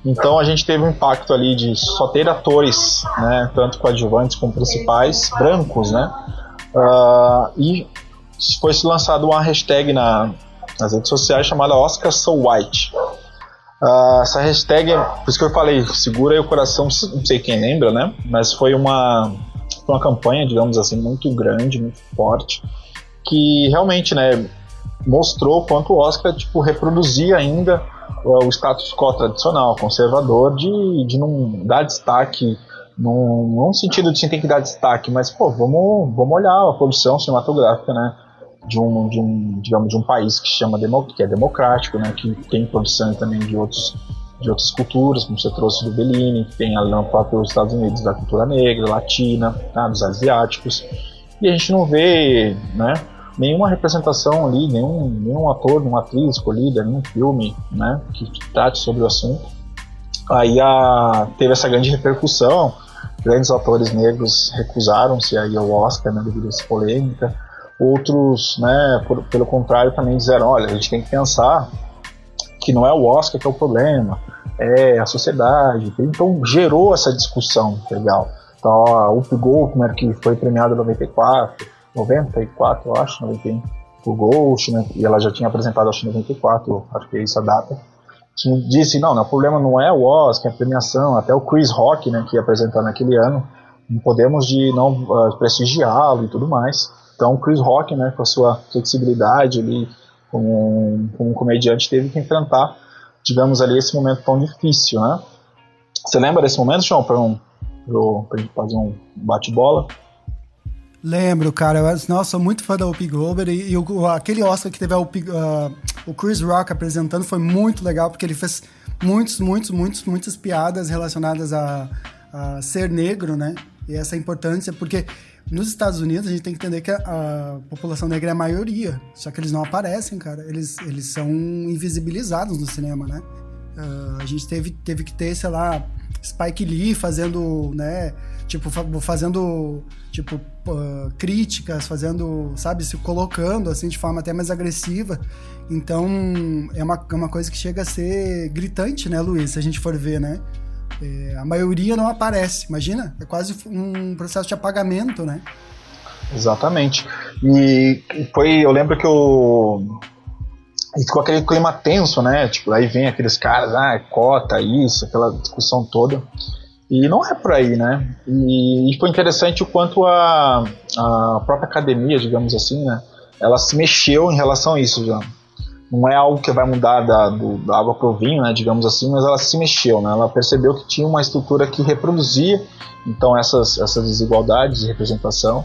Então a gente teve um impacto ali de só ter atores, né, tanto coadjuvantes como principais, brancos, né? Uh, e foi se lançado uma hashtag na, nas redes sociais chamada Oscar So White. Uh, essa hashtag, por isso que eu falei, segura aí o coração, não sei quem lembra, né? Mas foi uma foi uma campanha, digamos assim, muito grande, muito forte, que realmente, né, mostrou quanto o Oscar, tipo, reproduzia ainda o status quo tradicional, conservador, de, de não dar destaque, num, num sentido de sim tem que dar destaque, mas, pô, vamos, vamos olhar a produção cinematográfica, né, de um, de um, digamos, de um país que chama que é democrático, né, que tem produção também de outros de outras culturas, como você trouxe do Bellini, que tem ali no próprio Estados Unidos da cultura negra, latina, tá, dos asiáticos, e a gente não vê, né, nenhuma representação ali, nenhum, nenhum ator, nenhuma atriz escolhida, nenhum filme, né, que trate sobre o assunto. Aí a, teve essa grande repercussão, grandes atores negros recusaram-se aí ao Oscar, né, devido a essa polêmica. Outros, né, por, pelo contrário, também disseram, olha, a gente tem que pensar que não é o Oscar que é o problema, é a sociedade. Então gerou essa discussão legal. Então, a Up Goldman, que foi premiada em 94, 94, eu acho, 91, por né, e ela já tinha apresentado, acho, em 94, acho que é isso a data, disse, não, não, o problema não é o Oscar, é a premiação, até o Chris Rock, né, que ia apresentar naquele ano, não podemos de não uh, prestigiá-lo e tudo mais. Então, Chris Rock, né, com a sua flexibilidade ali, como, como um comediante, teve que enfrentar, digamos ali, esse momento tão difícil, né? Você lembra desse momento, João, para um, a gente fazer um bate-bola? Lembro, cara. Eu, nossa, sou muito fã da Whoopi e, e o, aquele Oscar que teve uh, o Chris Rock apresentando foi muito legal porque ele fez muitos, muitos, muitos, muitas piadas relacionadas a, a ser negro, né? E essa importância, porque nos Estados Unidos, a gente tem que entender que a, a, população negra é a maioria, só que eles não aparecem, cara. Eles, eles são invisibilizados no cinema, né? Uh, a gente teve, teve que ter, sei lá, Spike Lee fazendo, né? Tipo, fazendo, tipo, uh, críticas, fazendo, sabe, se colocando, assim, de forma até mais agressiva. Então, é uma, é uma coisa que chega a ser gritante, né, Luiz? Se a gente for ver, né? É, a maioria não aparece, imagina? É quase um processo de apagamento, né? Exatamente. E foi, eu lembro que o e ficou aquele clima tenso, né? Tipo, aí vem aqueles caras, ah, cota, isso, aquela discussão toda. E não é por aí, né? E, e foi interessante o quanto a, a própria academia, digamos assim, né? Ela se mexeu em relação a isso já não é algo que vai mudar da, do, da água para o vinho, né, digamos assim, mas ela se mexeu, né, ela percebeu que tinha uma estrutura que reproduzia então essas, essas desigualdades de representação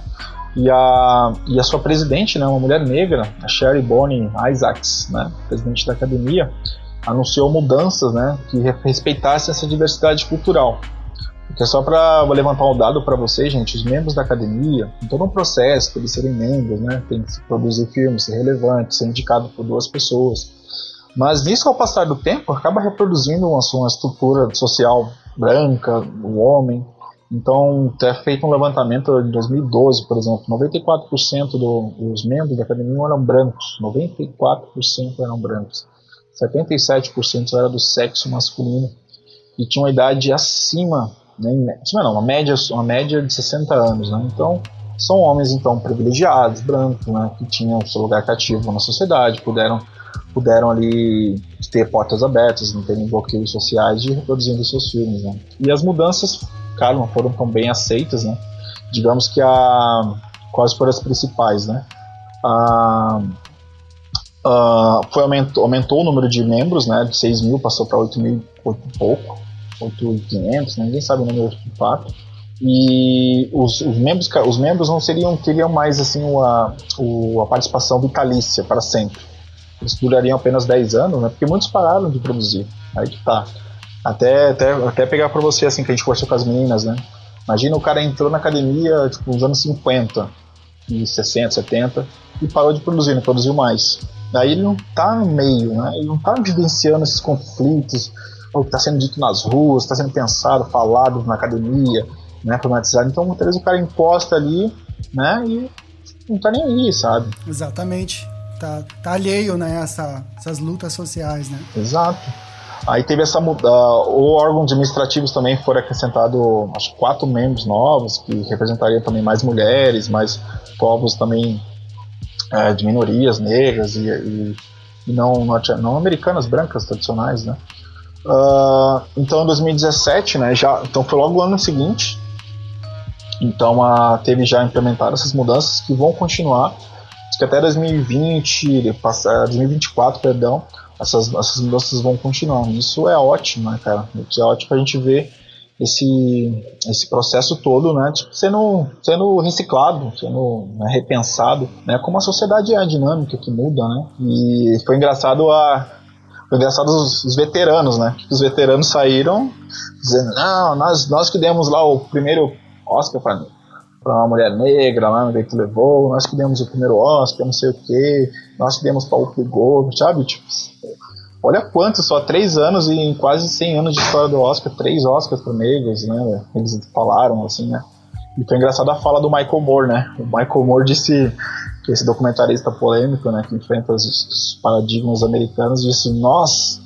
e a, e a sua presidente, né, uma mulher negra, a Sherry Bonnie Isaacs, né, presidente da academia, anunciou mudanças né, que respeitassem essa diversidade cultural. Porque é só para levantar um dado para vocês, gente, os membros da academia, em todo um processo para eles serem membros, né, tem que produzir filmes, ser relevante, ser indicado por duas pessoas. Mas isso, ao passar do tempo, acaba reproduzindo uma, uma estrutura social branca, o homem. Então, é feito um levantamento em 2012, por exemplo, 94% do, dos membros da academia eram brancos, 94% eram brancos, 77% era do sexo masculino e tinha uma idade acima né, não, uma média, uma média de 60 anos, né? Então, são homens então privilegiados, brancos, né, que tinham seu lugar cativo na sociedade, puderam puderam ali ter portas abertas, não terem bloqueios sociais e reproduzindo seus filmes, né? E as mudanças, claro, não foram tão bem aceitas, né? Digamos que a quais foram as principais, né? A, a, foi aumentou, aumentou o número de membros, né? De 6 mil passou para 8 mil, 8 e pouco. 8.500, né? ninguém sabe o número de fato. E os, os, membros, os membros não seriam teriam mais assim a, a participação vitalícia para sempre. Eles durariam apenas 10 anos, né? Porque muitos pararam de produzir. Aí que tá. Até, até, até pegar para você assim que a gente conversou com as meninas, né? Imagina o cara entrou na academia tipo, nos anos 50 e 60, 70 e parou de produzir, não produziu mais. Daí ele não tá no meio, né? Ele não tá vivenciando esses conflitos, o que está sendo dito nas ruas, está sendo pensado, falado na academia, né, problematizado. Então, muitas vezes o cara imposta ali, né, e não tá nem aí, sabe? Exatamente. Tá, tá alheio, né, essa, essas lutas sociais, né? Exato. Aí teve essa mudança. Uh, órgãos administrativos também foram acrescentados, acho quatro membros novos, que representariam também mais mulheres, mais povos também é, de minorias negras e, e, e não, não americanas brancas tradicionais, né? Uh, então, em 2017, né, já, então foi logo o ano seguinte, Então a, teve já implementado essas mudanças que vão continuar. Diz que até 2020, 2024, perdão, essas, essas mudanças vão continuar. Isso é ótimo, né, cara? Isso é ótimo pra gente ver esse, esse processo todo, né, tipo, sendo, sendo reciclado, sendo né, repensado, né, como a sociedade é a dinâmica que muda, né, e foi engraçado a foi engraçado os, os veteranos, né, os veteranos saíram dizendo, não, nós, nós que demos lá o primeiro Oscar para para uma mulher negra lá no que levou, nós que demos o primeiro Oscar, não sei o que, nós que demos para o Gold, sabe, tipo, Olha quanto, só três anos e em quase 100 anos de história do Oscar, três Oscars para negros, né? Eles falaram, assim, né? E foi engraçado a fala do Michael Moore, né? O Michael Moore disse esse documentarista polêmico, né, que enfrenta os, os paradigmas americanos, disse: Nós,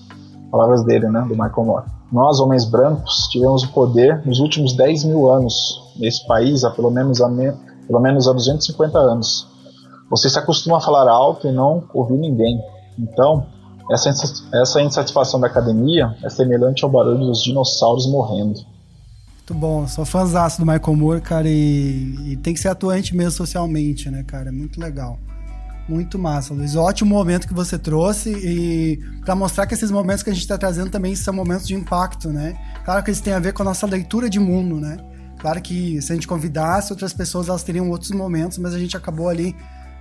palavras dele, né, do Michael Moore, nós, homens brancos, tivemos o poder nos últimos 10 mil anos nesse país, há pelo menos, há me, pelo menos há 250 anos. Você se acostuma a falar alto e não ouvir ninguém. Então, essa, essa insatisfação da academia é semelhante ao barulho dos dinossauros morrendo. Muito bom, sou fãzaço do Michael Moore, cara, e, e, tem que ser atuante mesmo socialmente, né, cara? É muito legal. Muito massa, Luiz. Ótimo momento que você trouxe e para mostrar que esses momentos que a gente está trazendo também são momentos de impacto, né? Claro que eles têm a ver com a nossa leitura de mundo, né? Claro que se a gente convidasse outras pessoas, elas teriam outros momentos, mas a gente acabou ali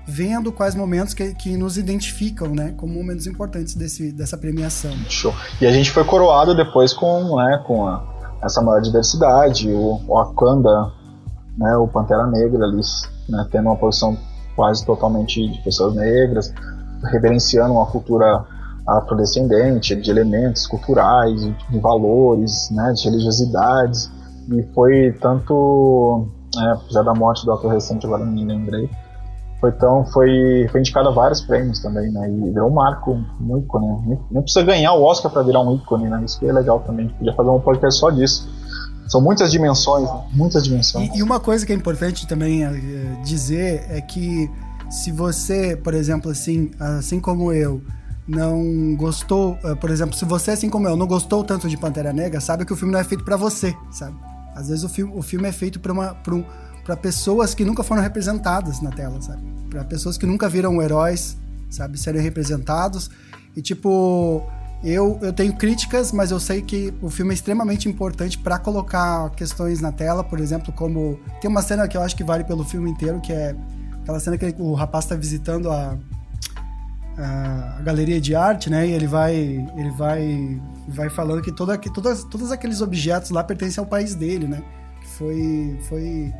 vendo quais momentos que, que nos identificam, né, como momentos importantes desse, dessa premiação. Show. E a gente foi coroado depois com, né, com a, essa maior diversidade, o, o Wakanda, né, o Pantera Negra ali, né, tendo uma posição quase totalmente de pessoas negras, reverenciando uma cultura afrodescendente, de elementos culturais, de valores, né, de religiosidades, e foi tanto, é, apesar da morte do ator recente, agora não me lembrei, foi, tão, foi, foi indicado a vários prêmios também, né? E virou um marco, um ícone. Não precisa ganhar o Oscar para virar um ícone, né? Isso que é legal também. Podia fazer um podcast só disso. São muitas dimensões, né? muitas dimensões. E, e, uma coisa que é importante também é, dizer é que se você, por exemplo, assim, assim como eu, não gostou, eh, por exemplo, se você, assim como eu, não gostou tanto de Pantera Negra, sabe que o filme não é feito para você, sabe? Às vezes o filme, o filme é feito para um, para pessoas que nunca foram representadas na tela, sabe? Para pessoas que nunca viram heróis, sabe, serem representados. E tipo, eu, eu tenho críticas, mas eu sei que o filme é extremamente importante para colocar questões na tela, por exemplo, como tem uma cena que eu acho que vale pelo filme inteiro, que é aquela cena que o rapaz está visitando a, a, a, galeria de arte, né? E ele vai ele vai vai falando que toda, que todas, todos aqueles objetos lá pertencem ao país dele, né? Que foi foi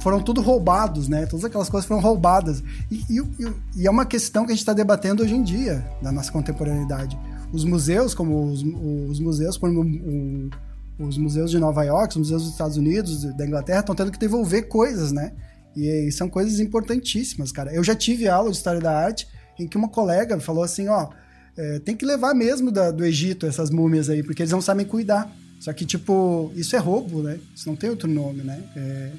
foram tudo roubados, né? Todas aquelas coisas foram roubadas. E, e, e é uma questão que a gente está debatendo hoje em dia, na nossa contemporaneidade. Os museus, como os, os museus, como o, os museus de Nova York, os museus dos Estados Unidos, da Inglaterra, estão tendo que devolver coisas, né? E, e são coisas importantíssimas, cara. Eu já tive aula de História da Arte em que uma colega falou assim, ó, é, tem que levar mesmo da, do Egito essas múmias aí, porque eles não sabem cuidar. Só que, tipo, isso é roubo, né? Isso não tem outro nome, né? É,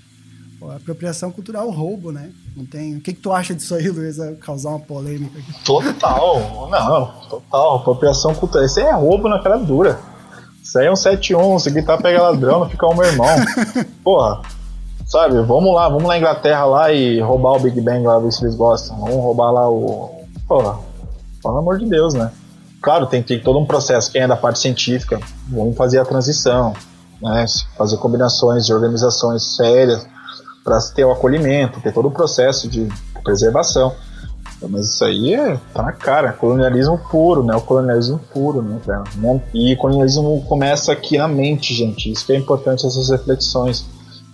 apropriação cultural, roubo, né? Não tem. O que, que tu acha disso aí, Luiz? Causar uma polêmica aqui. Total, não, total. Apropriação cultural. Isso aí é roubo na cara dura. Isso aí é um 7-1, se gritar pega ladrão, não fica o meu irmão. Porra. Sabe, vamos lá, vamos lá na Inglaterra lá e roubar o Big Bang lá, ver se eles gostam. Vamos roubar lá o. Porra, pelo amor de Deus, né? Claro, tem, tem todo um processo. Quem é da parte científica, vamos fazer a transição, né? Fazer combinações de organizações sérias para ter o acolhimento, ter todo o processo de preservação. Mas isso aí é, tá na cara, colonialismo puro, né? O colonialismo puro, né? E colonialismo começa aqui na mente, gente. Isso que é importante, essas reflexões.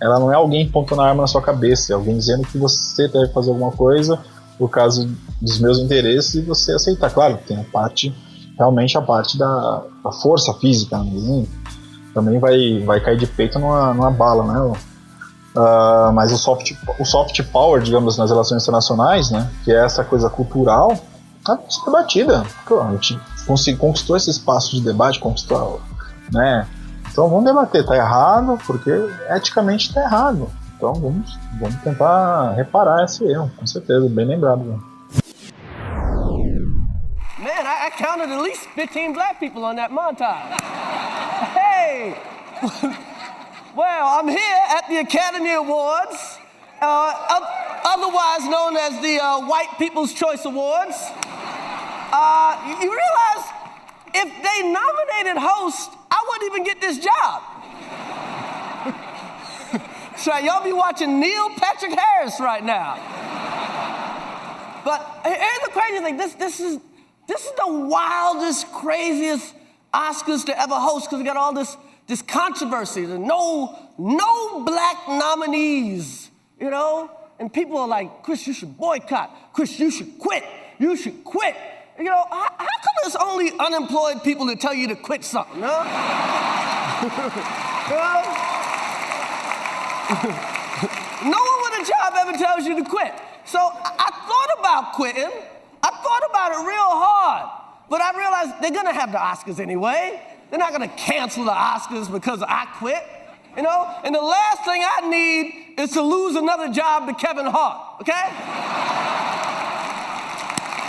Ela não é alguém pontando a arma na sua cabeça, é alguém dizendo que você deve fazer alguma coisa por causa dos meus interesses e você aceitar. Claro, tem a parte, realmente a parte da, da força física, né? também vai, vai cair de peito numa, numa bala, né? Uh, mas o soft, o soft power, digamos, nas relações internacionais, né, que é essa coisa cultural, tá super batida. Pô, a gente conquistou esse espaço de debate, conquistou, né? Então vamos debater, tá errado, porque eticamente tá errado. Então vamos, vamos tentar reparar esse erro, com certeza, bem lembrado. Né? Man, I, I counted at least 15 black people on that montage. Hey! Well, I'm here at the Academy Awards, uh, otherwise known as the uh, White People's Choice Awards. Uh, you realize if they nominated host, I wouldn't even get this job. so y'all be watching Neil Patrick Harris right now. But here's the crazy thing: this, this is this is the wildest, craziest Oscars to ever host because we got all this this controversy, the no, no black nominees, you know? And people are like, Chris, you should boycott. Chris, you should quit. You should quit. You know, how, how come it's only unemployed people that tell you to quit something, huh? no one with a job ever tells you to quit. So I, I thought about quitting. I thought about it real hard. But I realized they're gonna have the Oscars anyway. They're not gonna cancel the Oscars because I quit, you know? And the last thing I need is to lose another job to Kevin Hart, okay?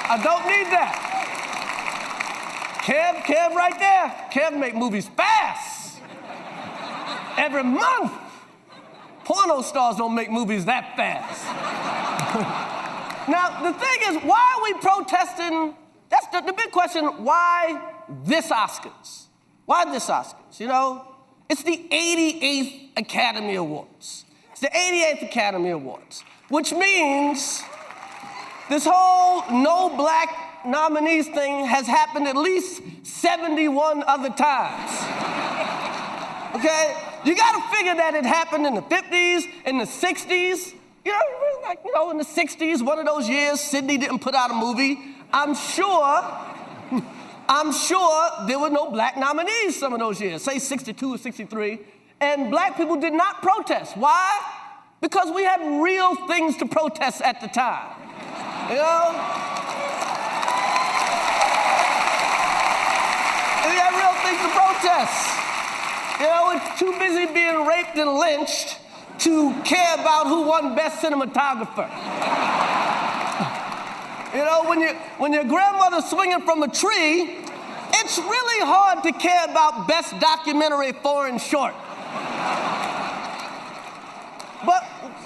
I don't need that. Kev, Kev right there. Kev make movies fast. Every month. Porno stars don't make movies that fast. now, the thing is, why are we protesting? That's the, the big question. Why this Oscars? Why this Oscars? You know, it's the 88th Academy Awards. It's the 88th Academy Awards, which means this whole no black nominees thing has happened at least 71 other times. Okay? You gotta figure that it happened in the 50s, in the 60s. You know, like, you know, in the 60s, one of those years, Sydney didn't put out a movie. I'm sure I'm sure there were no black nominees some of those years, say 62 or 63, and black people did not protest. Why? Because we had real things to protest at the time. You know? We had real things to protest. You know, we're too busy being raped and lynched to care about who won Best Cinematographer. You know, when, you, when your grandmother's swinging from a tree, it's really hard to care about best documentary foreign short. But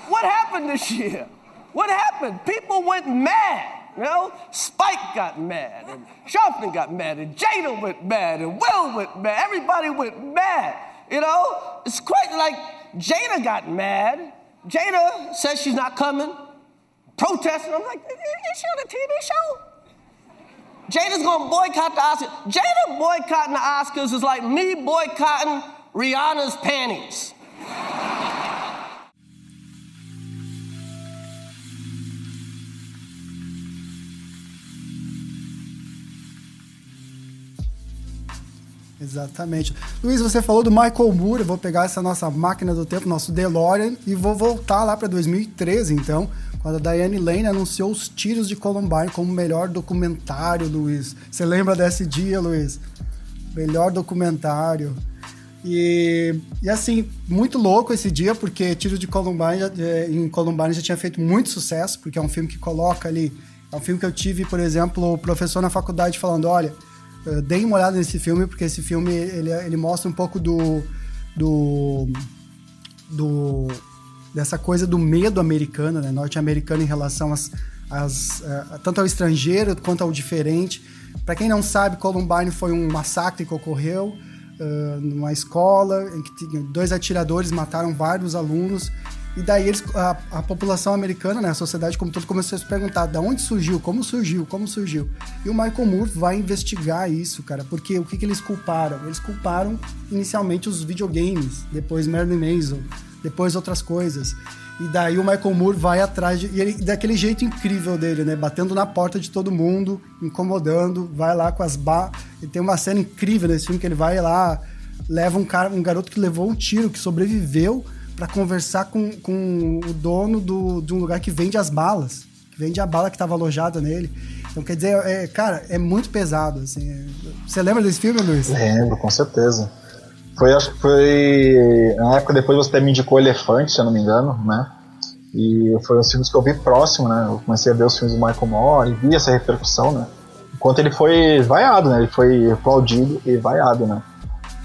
what happened this year? What happened? People went mad. You know, Spike got mad, and Sharpton got mad, and Jada went mad, and Will went mad. Everybody went mad. You know, it's quite like Jada got mad. Jada says she's not coming protesting. I'm like, she on a TV show? Jada's gonna boycott the Oscars. Jada boycotting the Oscars is like me boycotting Rihanna's panties. Exatamente. Luiz, você falou do Michael Moore. Eu vou pegar essa nossa máquina do tempo, nosso DeLorean, e vou voltar lá para 2013, então, quando a Diane Lane anunciou os tiros de Columbine como melhor documentário, Luiz. Você lembra desse dia, Luiz? Melhor documentário. E, e assim, muito louco esse dia, porque Tiro de Columbine é, em Columbine já tinha feito muito sucesso, porque é um filme que coloca ali. É um filme que eu tive, por exemplo, o professor na faculdade falando: olha, eh, deem uma olhada nesse filme, porque esse filme ele, ele mostra um pouco do. do. do dessa coisa do medo americano, né, norte-americano em relação às, às, uh, tanto ao estrangeiro quanto ao diferente. Para quem não sabe, Columbine foi um massacre que ocorreu uh, numa escola em que dois atiradores mataram vários alunos e daí eles, a, a, população americana, né, a sociedade como todo, começou a se perguntar de onde surgiu, como surgiu, como surgiu. E o Michael Moore vai investigar isso, cara, porque o que, que eles culparam? Eles culparam inicialmente os videogames, depois Marilyn Manson, depois outras coisas. E daí o Michael Moore vai atrás de, e ele, daquele jeito incrível dele, né? Batendo na porta de todo mundo, incomodando, vai lá com as ba... E tem uma cena incrível nesse filme que ele vai lá, leva um cara, um garoto que levou um tiro, que sobreviveu, para conversar com, com o dono do, de um lugar que vende as balas, que vende a bala que estava alojada nele. Então, quer dizer, é, cara, é muito pesado, assim. Você lembra desse filme, Luiz? Lembro, com certeza. Foi, acho que foi. Na época depois você até me indicou Elefante, se eu não me engano, né? E foi os filmes que eu vi próximo, né? Eu comecei a ver os filmes do Michael Moore e vi essa repercussão, né? Enquanto ele foi vaiado, né? Ele foi aplaudido e vaiado, né?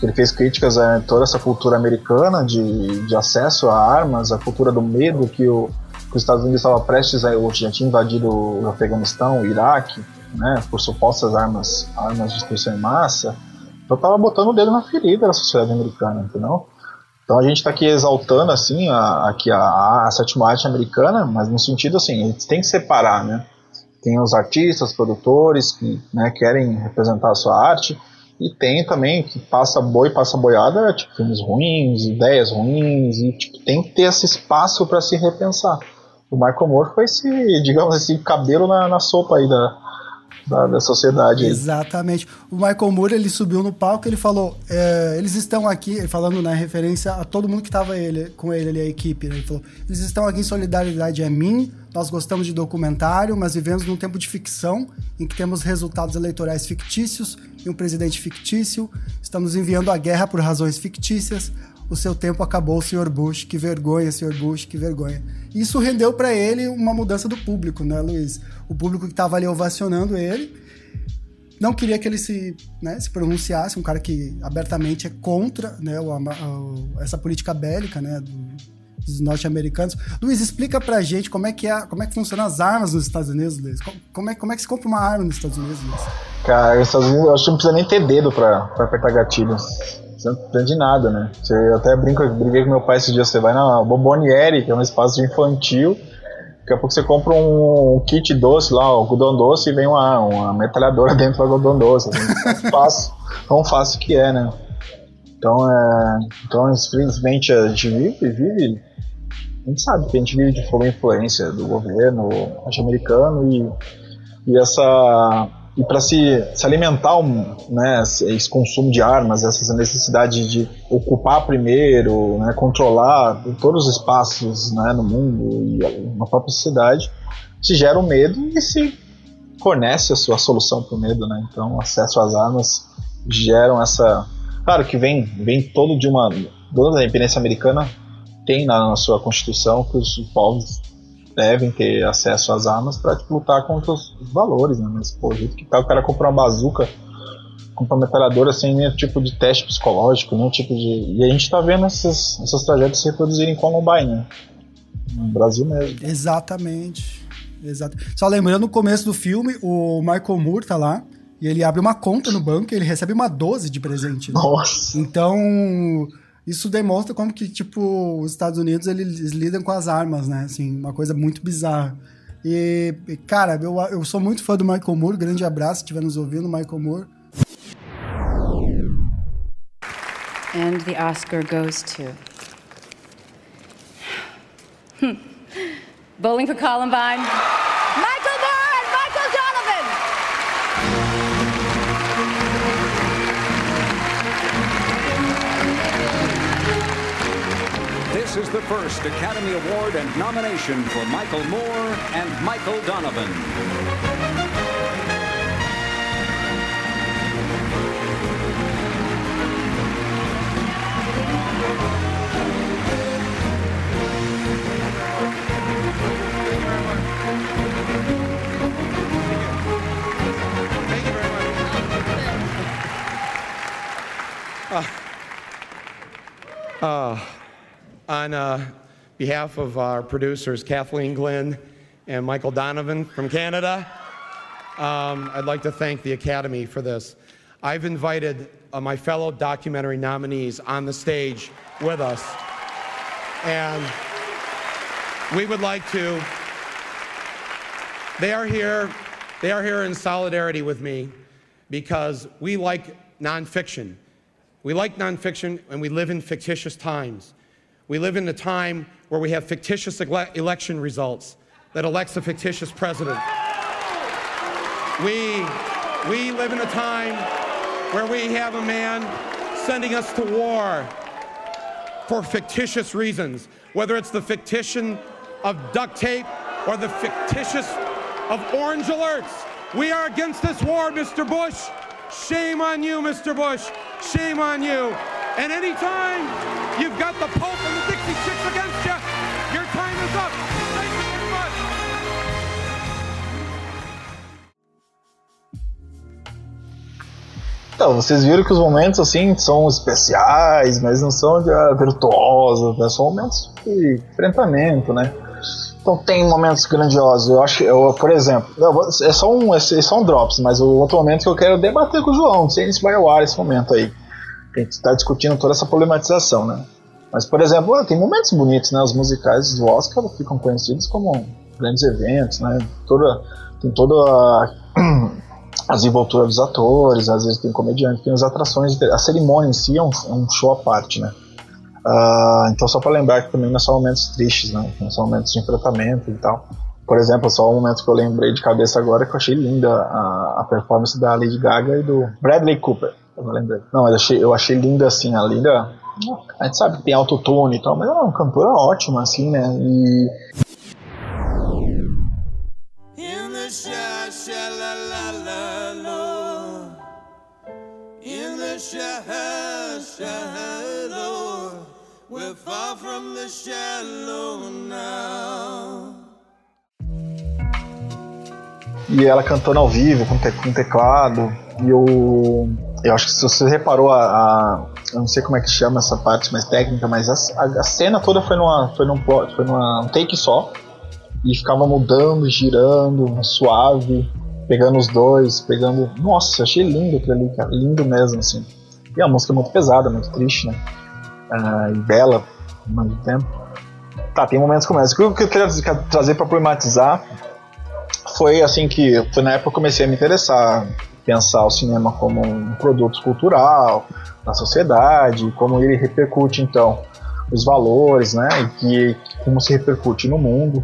Ele fez críticas a toda essa cultura americana de, de acesso a armas, a cultura do medo que, o, que os Estados Unidos estava prestes a já tinha invadido o Afeganistão, o Iraque, né, por supostas armas, armas de destruição em massa. Então estava botando o dedo na ferida da sociedade americana, entendeu? Então a gente está aqui exaltando assim a, aqui a, a sétima arte americana, mas no sentido assim, a gente tem que separar, né? Tem os artistas, produtores que né, querem representar a sua arte, e tem também que passa boi, passa boiada, tipo, filmes ruins, ideias ruins, e tipo, tem que ter esse espaço para se repensar. O Michael Moore foi esse, digamos, esse cabelo na, na sopa aí da, da, da sociedade. Exatamente. O Michael Moore, ele subiu no palco ele falou, é, eles estão aqui, falando na né, referência a todo mundo que estava ele, com ele ali, a equipe, né? Ele falou, eles estão aqui em solidariedade a mim, nós gostamos de documentário, mas vivemos num tempo de ficção, em que temos resultados eleitorais fictícios e um presidente fictício, estamos enviando a guerra por razões fictícias, o seu tempo acabou, Sr. Bush, que vergonha, Sr. Bush, que vergonha. Isso rendeu para ele uma mudança do público, né, Luiz? O público que estava ali ovacionando ele não queria que ele se, né, se pronunciasse, um cara que abertamente é contra né, o, o, essa política bélica né, do, dos norte-americanos. Luiz, explica pra gente como é que é, como é que funcionam as armas nos Estados Unidos, Luiz. Como é, como é que se compra uma arma nos Estados Unidos, Luiz? Cara, eu acho que não precisa nem ter dedo pra, pra apertar gatilhos não de nada, né? Você, eu até brinco, briguei com meu pai esse dia, você vai na Bomboniere, que é um espaço infantil, daqui a pouco você compra um, um kit doce lá, o algodão doce, e vem uma, uma metralhadora dentro do algodão doce. Assim, fácil, tão fácil que é, né? Então, é, então, infelizmente, a gente vive, vive, a gente sabe que a gente vive de fogo influência do governo norte-americano e, e essa e para se, se alimentar né, esse consumo de armas, essa necessidade de ocupar primeiro, né, controlar todos os espaços né, no mundo e na própria sociedade, se gera o um medo e se fornece a sua solução para o medo. Né? Então, acesso às armas geram essa. Claro que vem, vem todo de uma. Toda a independência americana tem na, na sua constituição que os povos devem ter acesso às armas para tipo, lutar contra os valores, né? Mas, pô, o jeito que tá, o cara compra uma bazuca, compra uma metralhadora sem nenhum tipo de teste psicológico, nenhum tipo de. E a gente tá vendo esses, essas tragédias se reproduzirem em Columbine, né? No Brasil mesmo. Exatamente. Exato. Só lembrando, no começo do filme, o Michael Moore tá lá. E ele abre uma conta no banco e ele recebe uma 12 de presente. Né? Nossa! Então, isso demonstra como que, tipo, os Estados Unidos, eles lidam com as armas, né? Assim, uma coisa muito bizarra. E, cara, eu, eu sou muito fã do Michael Moore. Grande abraço, se estiver nos ouvindo, Michael Moore. And the Oscar goes to... Bowling for Columbine. This is the first Academy Award and nomination for Michael Moore and Michael Donovan. Uh, uh, on uh, behalf of our producers, Kathleen Glenn and Michael Donovan from Canada, um, I'd like to thank the Academy for this. I've invited uh, my fellow documentary nominees on the stage with us, and we would like to. They are here. They are here in solidarity with me because we like nonfiction. We like nonfiction, and we live in fictitious times. We live in a time where we have fictitious ele election results that elects a fictitious president. We, we live in a time where we have a man sending us to war for fictitious reasons, whether it's the fictition of duct tape or the fictitious of orange alerts. We are against this war, Mr. Bush. Shame on you, Mr. Bush. Shame on you. And anytime you've got the Pope Então, vocês viram que os momentos assim são especiais, mas não são ah, virtuosos, né? são momentos de enfrentamento, né? Então tem momentos grandiosos. Eu acho, eu, por exemplo, eu, é só um, é só um drops, mas o outro momento que eu quero debater com o João, não sei se vai ao ar esse momento aí. A gente está discutindo toda essa problematização, né? Mas, por exemplo, tem momentos bonitos, né? Os musicais do Oscar ficam conhecidos como grandes eventos, né? Toda, tem toda a, a desenvoltura dos atores, às vezes tem comediante, tem as atrações, a cerimônia em si é um, é um show à parte, né? Uh, então, só para lembrar que também não são momentos tristes, né? Não são momentos de enfrentamento e tal. Por exemplo, só um momento que eu lembrei de cabeça agora que eu achei linda a, a performance da Lady Gaga e do Bradley Cooper. Eu não lembrei. Não, eu achei, eu achei linda assim, a linda. A gente sabe que tem autotune e tal, mas é uma cantora ótima, assim, né? E We're far from the shallow now. E ela cantando ao vivo, com, te, com teclado. E eu, eu acho que se você reparou a, a, Eu não sei como é que chama essa parte mais técnica, mas a, a, a cena toda foi numa. Foi num, foi numa um take só. E ficava mudando, girando, suave, pegando os dois, pegando. Nossa, achei lindo aquilo ali, cara. Lindo mesmo, assim. E a música é muito pesada, muito triste, né? uh, e bela ao mesmo tempo. Tá, tem momentos como esse. O que eu queria trazer para problematizar foi assim que foi na época que comecei a me interessar, pensar o cinema como um produto cultural na sociedade, como ele repercute então os valores, né, e que como se repercute no mundo,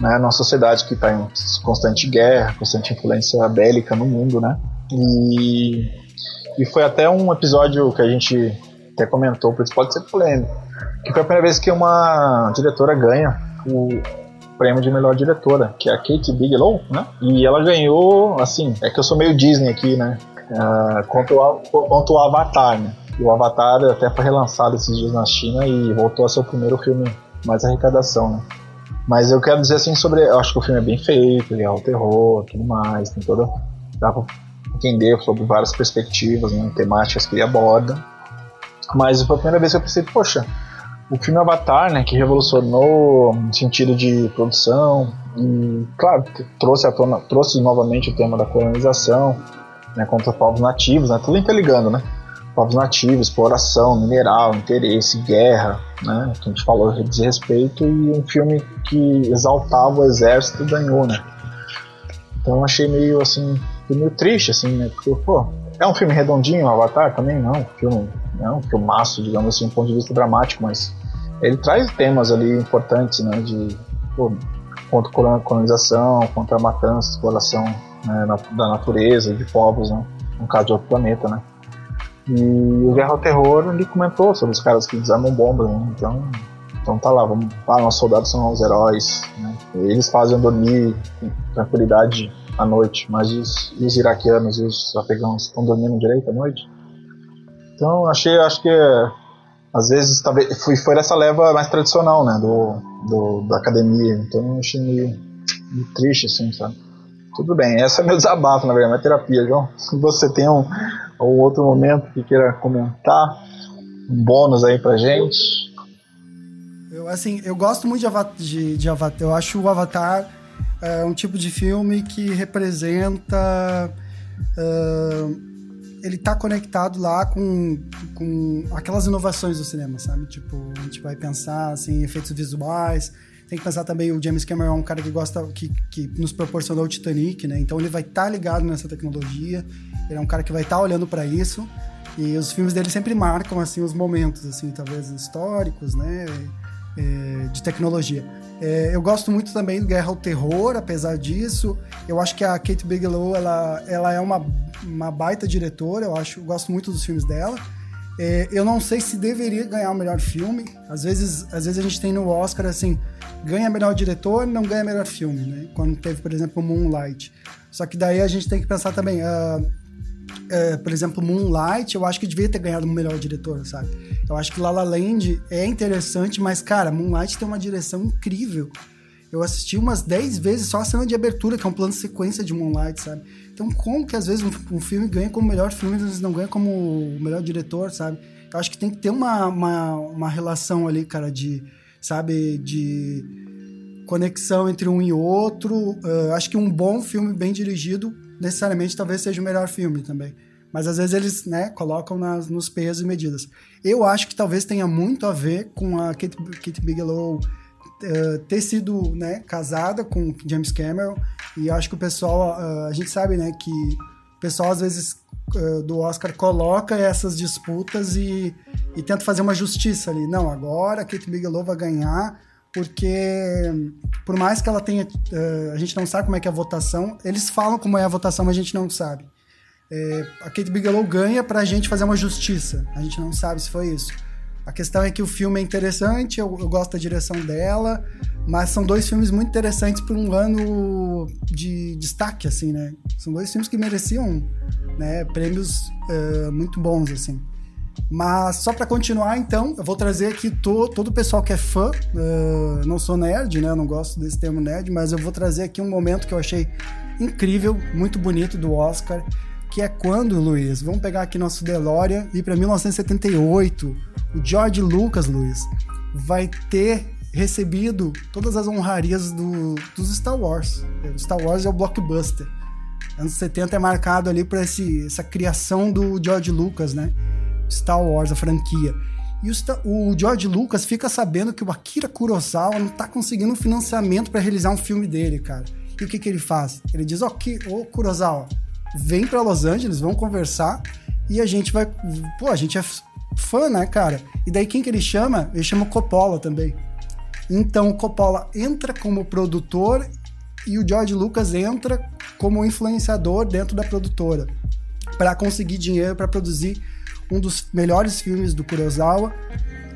né, numa sociedade que está em constante guerra, constante influência bélica no mundo, né, e, e foi até um episódio que a gente até comentou, por isso pode ser polêmico, que foi a primeira vez que uma diretora ganha o prêmio de melhor diretora, que é a Kate Bigelow, né? E ela ganhou, assim, é que eu sou meio Disney aqui, né? Uh, contra, o, contra o Avatar, né? E o Avatar até foi relançado esses dias na China e voltou a ser o primeiro filme mais arrecadação, né? Mas eu quero dizer assim sobre. Eu acho que o filme é bem feito, ele é o terror, tudo mais, tem toda. dá pra entender sobre várias perspectivas, né, temáticas que ele aborda. Mas foi a primeira vez que eu pensei, poxa, o filme Avatar, né, que revolucionou no sentido de produção e, claro, trouxe, à tona, trouxe novamente o tema da colonização, né, contra povos nativos, né, tudo interligando, né, povos nativos, exploração, mineral, interesse, guerra, né, que a gente falou de desrespeito e um filme que exaltava o exército ganhou, né. Então achei meio assim, meio triste assim, né, porque pô, é um filme redondinho, Avatar também não, filme é um filmaço, digamos assim, do ponto de vista dramático, mas ele traz temas ali importantes, né, de pô, contra a colonização, contra a matança, exploração né, na, da natureza, de povos, né, no caso de outro planeta, né. E o Guerra ao Terror, ele comentou sobre os caras que desarmam bombas, né, então, então tá lá, vamos, ah, nossos soldados são os heróis, né, eles fazem dormir tranquilidade à noite, mas os, os iraquianos e os afegãos estão dormindo direito à noite? Então achei, acho que às vezes talvez foi, foi essa leva mais tradicional, né, do, do da academia. Então achei meio, meio, triste, assim, sabe? Tudo bem, essa é meu desabafo, na verdade, minha terapia, João. Se você tem um, um outro momento que queira comentar, um bônus aí pra gente. Eu, assim, eu gosto muito de, de, de Avatar. Eu acho o Avatar é, um tipo de filme que representa. Uh, ele tá conectado lá com, com aquelas inovações do cinema, sabe? Tipo, a gente vai pensar assim, efeitos visuais. Tem que pensar também, o James Cameron é um cara que gosta, que, que nos proporcionou o Titanic, né? Então ele vai estar tá ligado nessa tecnologia. Ele é um cara que vai estar tá olhando para isso. E os filmes dele sempre marcam, assim, os momentos, assim, talvez históricos, né? É, de tecnologia. É, eu gosto muito também do Guerra ao Terror, apesar disso. Eu acho que a Kate Bigelow, ela, ela é uma uma baita diretora, eu acho, eu gosto muito dos filmes dela. É, eu não sei se deveria ganhar o melhor filme. Às vezes, às vezes a gente tem no Oscar assim, ganha melhor diretor, não ganha melhor filme, né? Quando teve, por exemplo, Moonlight. Só que daí a gente tem que pensar também, uh, uh, por exemplo, Moonlight, eu acho que devia ter ganhado o melhor diretor, sabe? Eu acho que La La Land é interessante, mas cara, Moonlight tem uma direção incrível Eu assisti umas 10 vezes só a cena de abertura, que é um plano de sequência de Moonlight, sabe? Então, como que às vezes um, um filme ganha como melhor filme, vezes não ganha como melhor diretor, sabe? Eu acho que tem que ter uma, uma, uma relação ali, cara, de, sabe, de conexão entre um e outro. Uh, acho que um bom filme bem dirigido, necessariamente, talvez seja o melhor filme também. Mas às vezes eles, né, colocam nas, nos pesos e medidas. Eu acho que talvez tenha muito a ver com a Kate, Kate Bigelow uh, ter sido, né, casada com James Cameron. E acho que o pessoal, uh, a gente sabe, né, que o pessoal às vezes uh, do Oscar coloca essas disputas e, e tenta fazer uma justiça ali. Não, agora a Kate Bigelow vai ganhar porque por mais que ela tenha, a gente não sabe como é que é a votação, eles falam como é a votação, mas a gente não sabe é, a Kate Bigelow ganha pra gente fazer uma justiça. A gente não sabe se foi isso. A questão é que o filme é interessante, eu, eu gosto da direção dela, mas são dois filmes muito interessantes por um ano de destaque, assim, né? São dois filmes que mereciam né, prêmios uh, muito bons, assim. Mas só para continuar, então, eu vou trazer aqui to, todo o pessoal que é fã. Uh, não sou nerd, né? Eu não gosto desse termo nerd, mas eu vou trazer aqui um momento que eu achei incrível, muito bonito do Oscar que é quando, Luiz? Vamos pegar aqui nosso DeLorean e para 1978, o George Lucas, Luiz, vai ter recebido todas as honrarias do, dos Star Wars. O Star Wars é o blockbuster. Anos 70 é marcado ali esse, essa criação do George Lucas, né? Star Wars, a franquia. E o, George Lucas fica sabendo que o Akira Kurosawa não tá conseguindo financiamento para realizar um filme dele, cara. E o que, que ele faz? Ele diz: Ok, ô Kurosawa, vem para Los Angeles, vão conversar e a gente vai. Pô, a gente é fã, né, cara? E daí quem que ele chama? Ele chama o Coppola também. Então o Coppola entra como produtor e o George Lucas entra como influenciador dentro da produtora para conseguir dinheiro para produzir um dos melhores filmes do Kurosawa,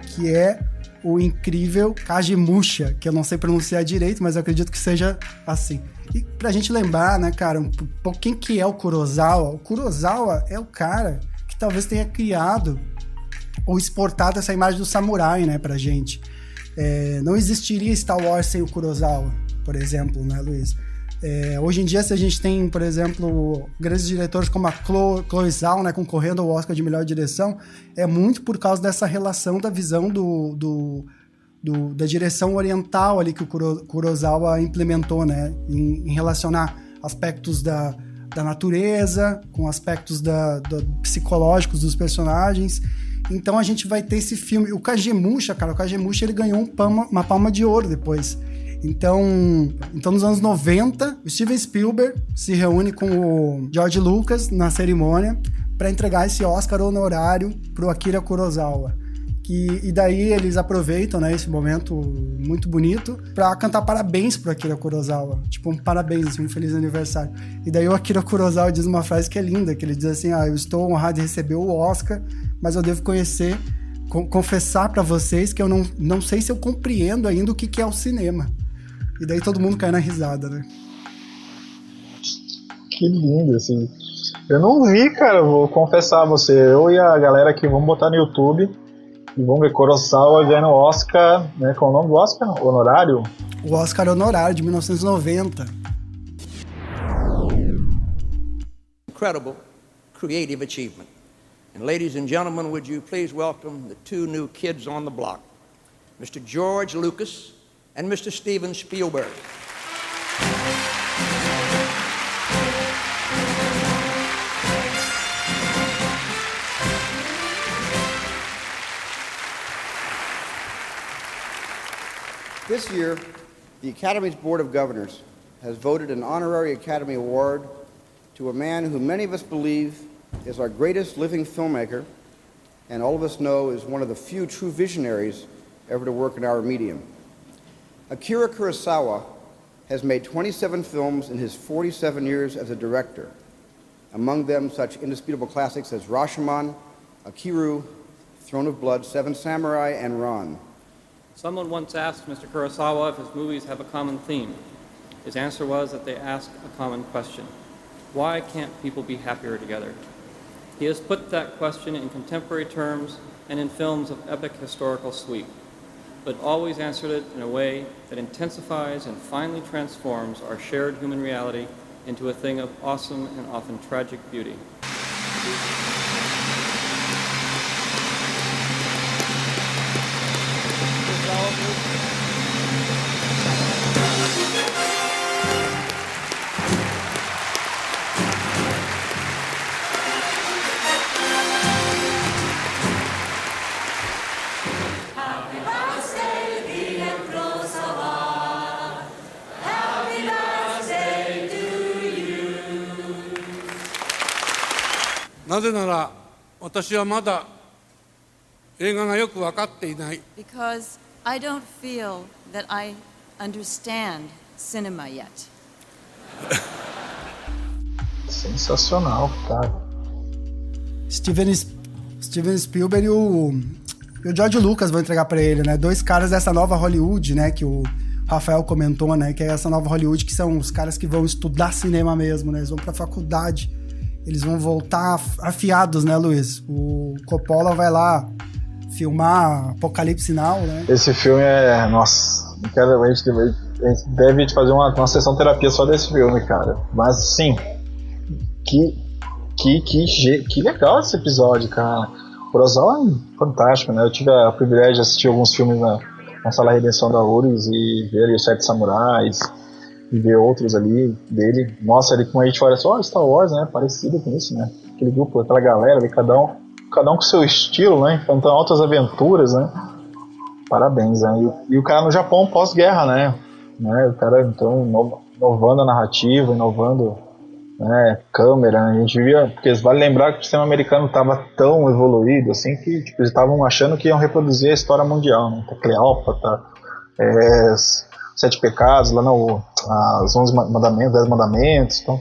que é o incrível Kajimusha, que eu não sei pronunciar direito, mas eu acredito que seja assim. E pra gente lembrar, né, cara, um quem que é o Kurosawa? O Kurosawa é o cara que talvez tenha criado ou exportado essa imagem do samurai, né, pra gente. É, não existiria Star Wars sem o Kurosawa, por exemplo, né, Luiz? É, hoje em dia, se a gente tem, por exemplo, grandes diretores como a Chloe, Chloe Zhao, né, concorrendo ao Oscar de melhor direção, é muito por causa dessa relação da visão do, do, do da direção oriental ali que o Kurosawa implementou, né, em, em relacionar aspectos da, da natureza com aspectos da, da, psicológicos dos personagens. Então a gente vai ter esse filme. O Kagemusha, cara, o Kagemusha ele ganhou um palma, uma palma de ouro depois. Então, então, nos anos 90, o Steven Spielberg se reúne com o George Lucas na cerimônia para entregar esse Oscar honorário pro Akira Kurosawa. Que, e daí eles aproveitam né, esse momento muito bonito para cantar parabéns pro Akira Kurosawa. Tipo, um parabéns, assim, um feliz aniversário. E daí o Akira Kurosawa diz uma frase que é linda, que ele diz assim, ah, eu estou honrado de receber o Oscar, mas eu devo conhecer, confessar para vocês que eu não, não sei se eu compreendo ainda o que, que é o cinema. E daí todo mundo cai na risada, né? Que lindo, assim. Eu não vi, cara, vou confessar a você. Eu e a galera aqui vamos botar no YouTube e vamos ver Kurosawa ganhando Oscar, né? Qual é o nome do Oscar? Honorário? O Oscar Honorário de 1990. Incredible creative achievement. And ladies and gentlemen, would you please welcome the two new kids on the block, Mr. George Lucas and Mr. Steven Spielberg. This year, the Academy's Board of Governors has voted an honorary Academy Award to a man who many of us believe is our greatest living filmmaker, and all of us know is one of the few true visionaries ever to work in our medium. Akira Kurosawa has made 27 films in his 47 years as a director, among them such indisputable classics as Rashomon, Akiru, Throne of Blood, Seven Samurai, and Ron. Someone once asked Mr. Kurosawa if his movies have a common theme. His answer was that they ask a common question. Why can't people be happier together? He has put that question in contemporary terms and in films of epic historical sweep. But always answered it in a way that intensifies and finally transforms our shared human reality into a thing of awesome and often tragic beauty. 私はまだ映画がよく分かっていない Because I don't feel that I understand cinema yet. Sensacional, cara. Steven, S- Steven Spielberg e o, e o George Lucas vão entregar pra ele, né? Dois caras dessa nova Hollywood, né? Que o Rafael comentou, né? Que é essa nova Hollywood, que são os caras que vão estudar cinema mesmo, né? Eles vão pra faculdade. eles vão voltar af- afiados, né, Luiz? O Coppola vai lá filmar Apocalipse Now, né? Esse filme é. Nossa, quero, a, gente deve, fazer uma, uma sessão terapia só desse filme, cara. Mas sim, que, que, que, que legal esse episódio, cara. O Kurosawa é fantástico, né? Eu tive a privilégio de assistir alguns filmes na, na Sala Redenção da URGS e ver ali os Sete Samurais e ver outros ali dele. Nossa, ele como a gente olha só, Star Wars, né? Parecido com isso, né? Aquele grupo, aquela galera ali, cada um, cada um com seu estilo, né? Enfrentando altas aventuras, né? Parabéns, né? E, e o cara no Japão pós-guerra, né? né? O cara, então, ino- inovando a narrativa, inovando né, câmera. A gente via, porque vale lembrar que o sistema americano estava tão evoluído assim que tipo, eles estavam achando que iam reproduzir a história mundial, né? Então, Cleópatra, é, Sete Pecados, lá no, as Onze Mandamentos, Dez Mandamentos. Então,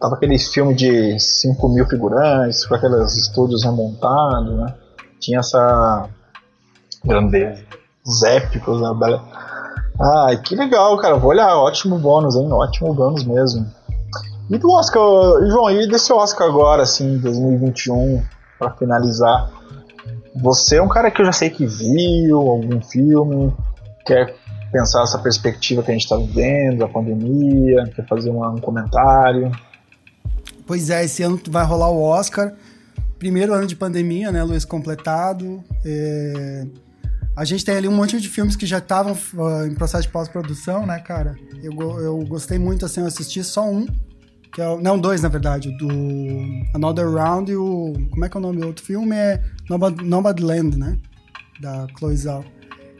tava aquele filme de 5 mil figurantes, com aqueles estúdios remontados, né? Tinha essa grandeza. Os épicos, né? Bela- Ah, que legal, cara. Vou olhar. Ótimo bônus, hein? Ótimo bônus mesmo. E do Oscar, João, e desse Oscar agora, assim, 2021, pra finalizar? Você é um cara que eu já sei que viu algum filme, quer pensar essa perspectiva que a gente tá vivendo, a pandemia, quer fazer um comentário. Pois é, esse ano vai rolar o Oscar. Primeiro ano de pandemia, né, Luiz? Completado. É, A gente tem ali um monte de filmes que já estavam ah, em processo de pós-produção, né, cara? Eu, eu gostei muito, assim, eu assisti só um. Que é o... Não, dois, na verdade. Do Another Round e o... Como é que é o nome do outro filme? É Nomad- Nomadland, né? Da Chloe Zhao.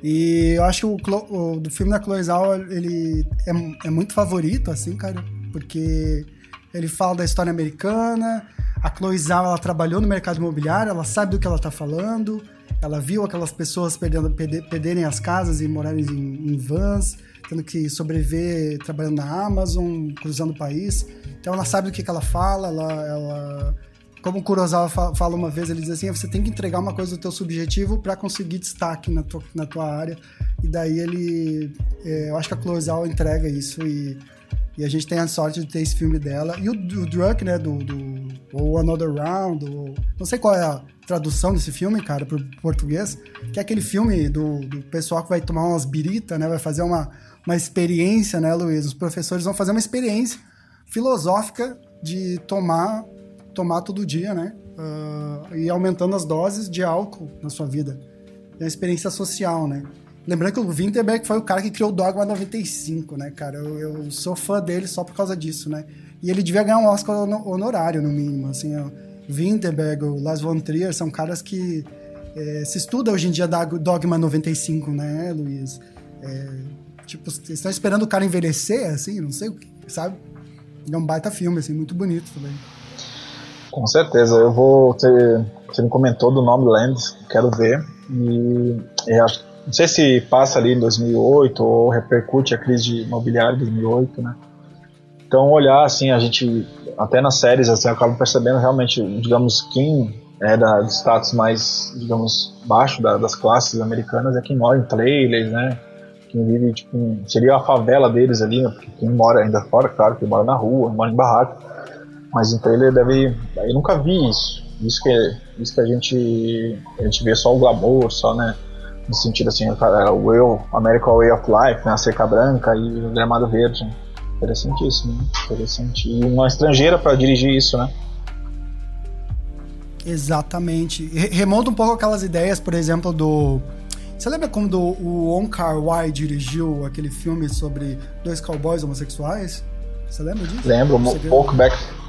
E eu acho que o, o do filme da Chloe Zhao, ele é, é muito favorito, assim, cara, porque ele fala da história americana, a Chloe Zhao, ela trabalhou no mercado imobiliário, ela sabe do que ela tá falando, ela viu aquelas pessoas perdendo, perder- perderem as casas e morarem em, em vans, tendo que sobreviver trabalhando na Amazon, cruzando o país. Então ela sabe do que, que ela fala, ela, ela como o Kurosawa fa- fala uma vez, ele diz assim, você tem que entregar uma coisa do teu subjetivo para conseguir destaque na tua, na tua área. E daí ele, é, eu acho que a Kurosawa entrega isso e, e a gente tem a sorte de ter esse filme dela. E o, o Drunk, né, do, do ou Another Round, ou, não sei qual é a tradução desse filme, cara, pro português, que é aquele filme do, do pessoal que vai tomar umas birita, né, vai fazer uma, uma experiência, né, Luiz? Os professores vão fazer uma experiência filosófica de tomar tomar todo dia, né? Ah, e aumentando as doses de álcool na sua vida. É uma experiência social, né? Lembrando que o Winterberg foi o cara que criou o Dogma 95, né, cara? Eu, eu sou fã dele só por causa disso, né? E ele devia ganhar um Oscar hono- honorário, no mínimo. Assim, ó. Winterberg, o Lars von Trier são caras que eh, se estuda hoje em dia Dogma 95, né, Luiz? É, tipo, estão esperando o cara envelhecer, assim, não sei o sabe? É um baita filme, assim, muito bonito também. Com certeza, eu vou ter. Você me comentou do nome Land, quero ver. E eu acho- não sei se passa ali em 2008 ou repercute a crise imobiliária de 2008, né? Então, olhar assim, a gente, até nas séries, assim, acabo percebendo realmente, digamos, quem é da, do status mais, digamos, baixo da- das classes americanas é quem mora em trailers, né? Quem vive, tipo, seria a favela deles ali, né? Porque quem mora ainda fora, claro, quem mora na rua, mora em barraco. Mas em trailer deve. Eu nunca vi isso. Isso que, isso que a gente. A gente vê só o glamour, só, né? No sentido assim, o Will, American Way of Life, né? A cerca branca e o gramado verde. Interessantíssimo, né? Interessante. E uma estrangeira para dirigir isso, né? Exatamente. Re- Remonta um pouco aquelas ideias, por exemplo, do. Você lembra quando o Wong Kar Wai dirigiu aquele filme sobre dois cowboys homossexuais? Você lembra disso? Lembro? Oak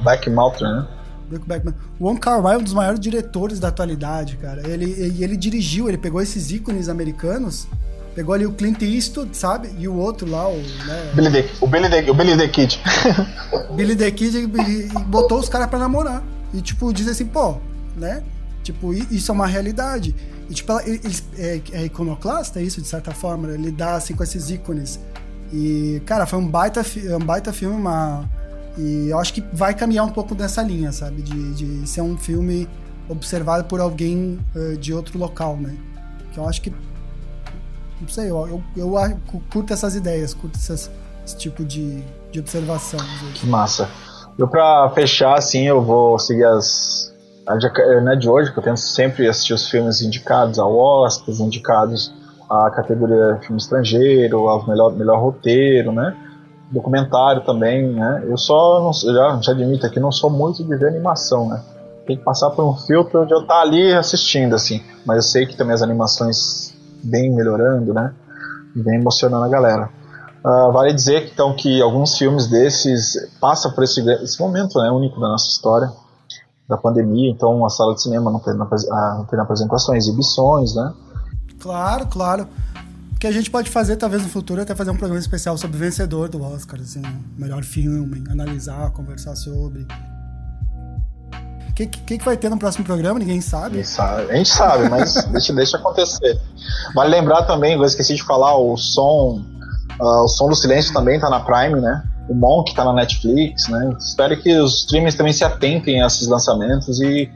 Back, Mountain, né? Brokeback Mountain. O Wong Kar Wai é um dos maiores diretores da atualidade, cara. Ele, e ele dirigiu, ele pegou esses ícones americanos, pegou ali o Clint Eastwood, sabe? E o outro lá, o, né, Billy the, o, Billy the, o Billy the Kid. Billy the Kid e, botou os caras pra namorar. E, tipo, diz assim, pô, né? Tipo, isso é uma realidade. E, tipo, ele, ele- é, é iconoclasta isso, de certa forma. né? Ele dá, assim, com esses ícones. E, cara, foi um baita, um baita filme, uma... E eu acho que vai caminhar um pouco nessa linha, sabe? De, de ser um filme observado por alguém eh, de outro local, né? Que eu acho que... Não sei, eu, eu, eu curto essas ideias, curto essas, esse tipo de, de observação. Que massa. Eu pra fechar, assim, eu vou seguir as. A de, não é de hoje, que eu tento sempre assistir os filmes indicados ao Oscar, indicados à categoria filme estrangeiro, ao melhor, melhor roteiro, né? Documentário também, né? Eu só, não, já, já admito aqui, não sou muito de ver animação, né? Tem que passar por um filtro de eu estar ali assistindo, assim. Mas eu sei que também as animações vêm melhorando, né? Vem emocionando a galera. Ah, vale dizer então que alguns filmes desses passam por esse, esse momento né, único da nossa história, da pandemia, então a sala de cinema não ah, não tendo apresentações, exibições, né? Claro, claro. O que a gente pode fazer, talvez no futuro, é até fazer um programa especial sobre o vencedor do Oscar, assim, melhor filme, analisar, conversar sobre. O que, que, que vai ter no próximo programa? Ninguém sabe. Sabe- A gente sabe, mas deixa, deixa acontecer. Vale lembrar também, eu esqueci de falar, o som, ah, o som do silêncio também tá na Prime, né? O Monk tá na Netflix, né? Espero que os streamers também se atentem a esses lançamentos e,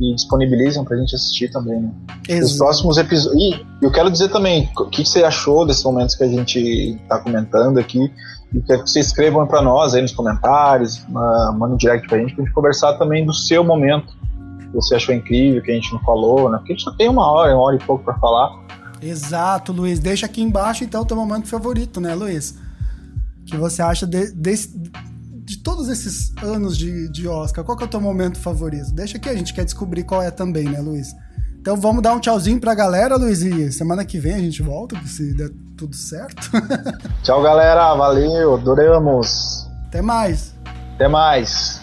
e disponibilizem pra gente assistir também, né? Os Exato. próximos episódios. E eu quero dizer também o que que você achou desses momentos que a gente tá comentando aqui. E quero que vocês escrevam pra nós aí nos comentários, ma- manda um direct pra gente, pra gente conversar também do seu momento. Que você achou incrível, que a gente não falou, né? Porque a gente só tem uma hora, uma hora e pouco pra falar. Exato, Luiz. Deixa aqui embaixo, então, o teu momento favorito, né, Luiz? O que você acha de, desse- de todos esses anos de, de Oscar? Qual que é o teu momento favorito? Deixa aqui, a gente quer descobrir qual é também, né, Luiz? Então vamos dar um tchauzinho pra galera, Luiz, e semana que vem a gente volta, se der tudo certo. Tchau, galera. Valeu. Adoramos. Até mais. Até mais.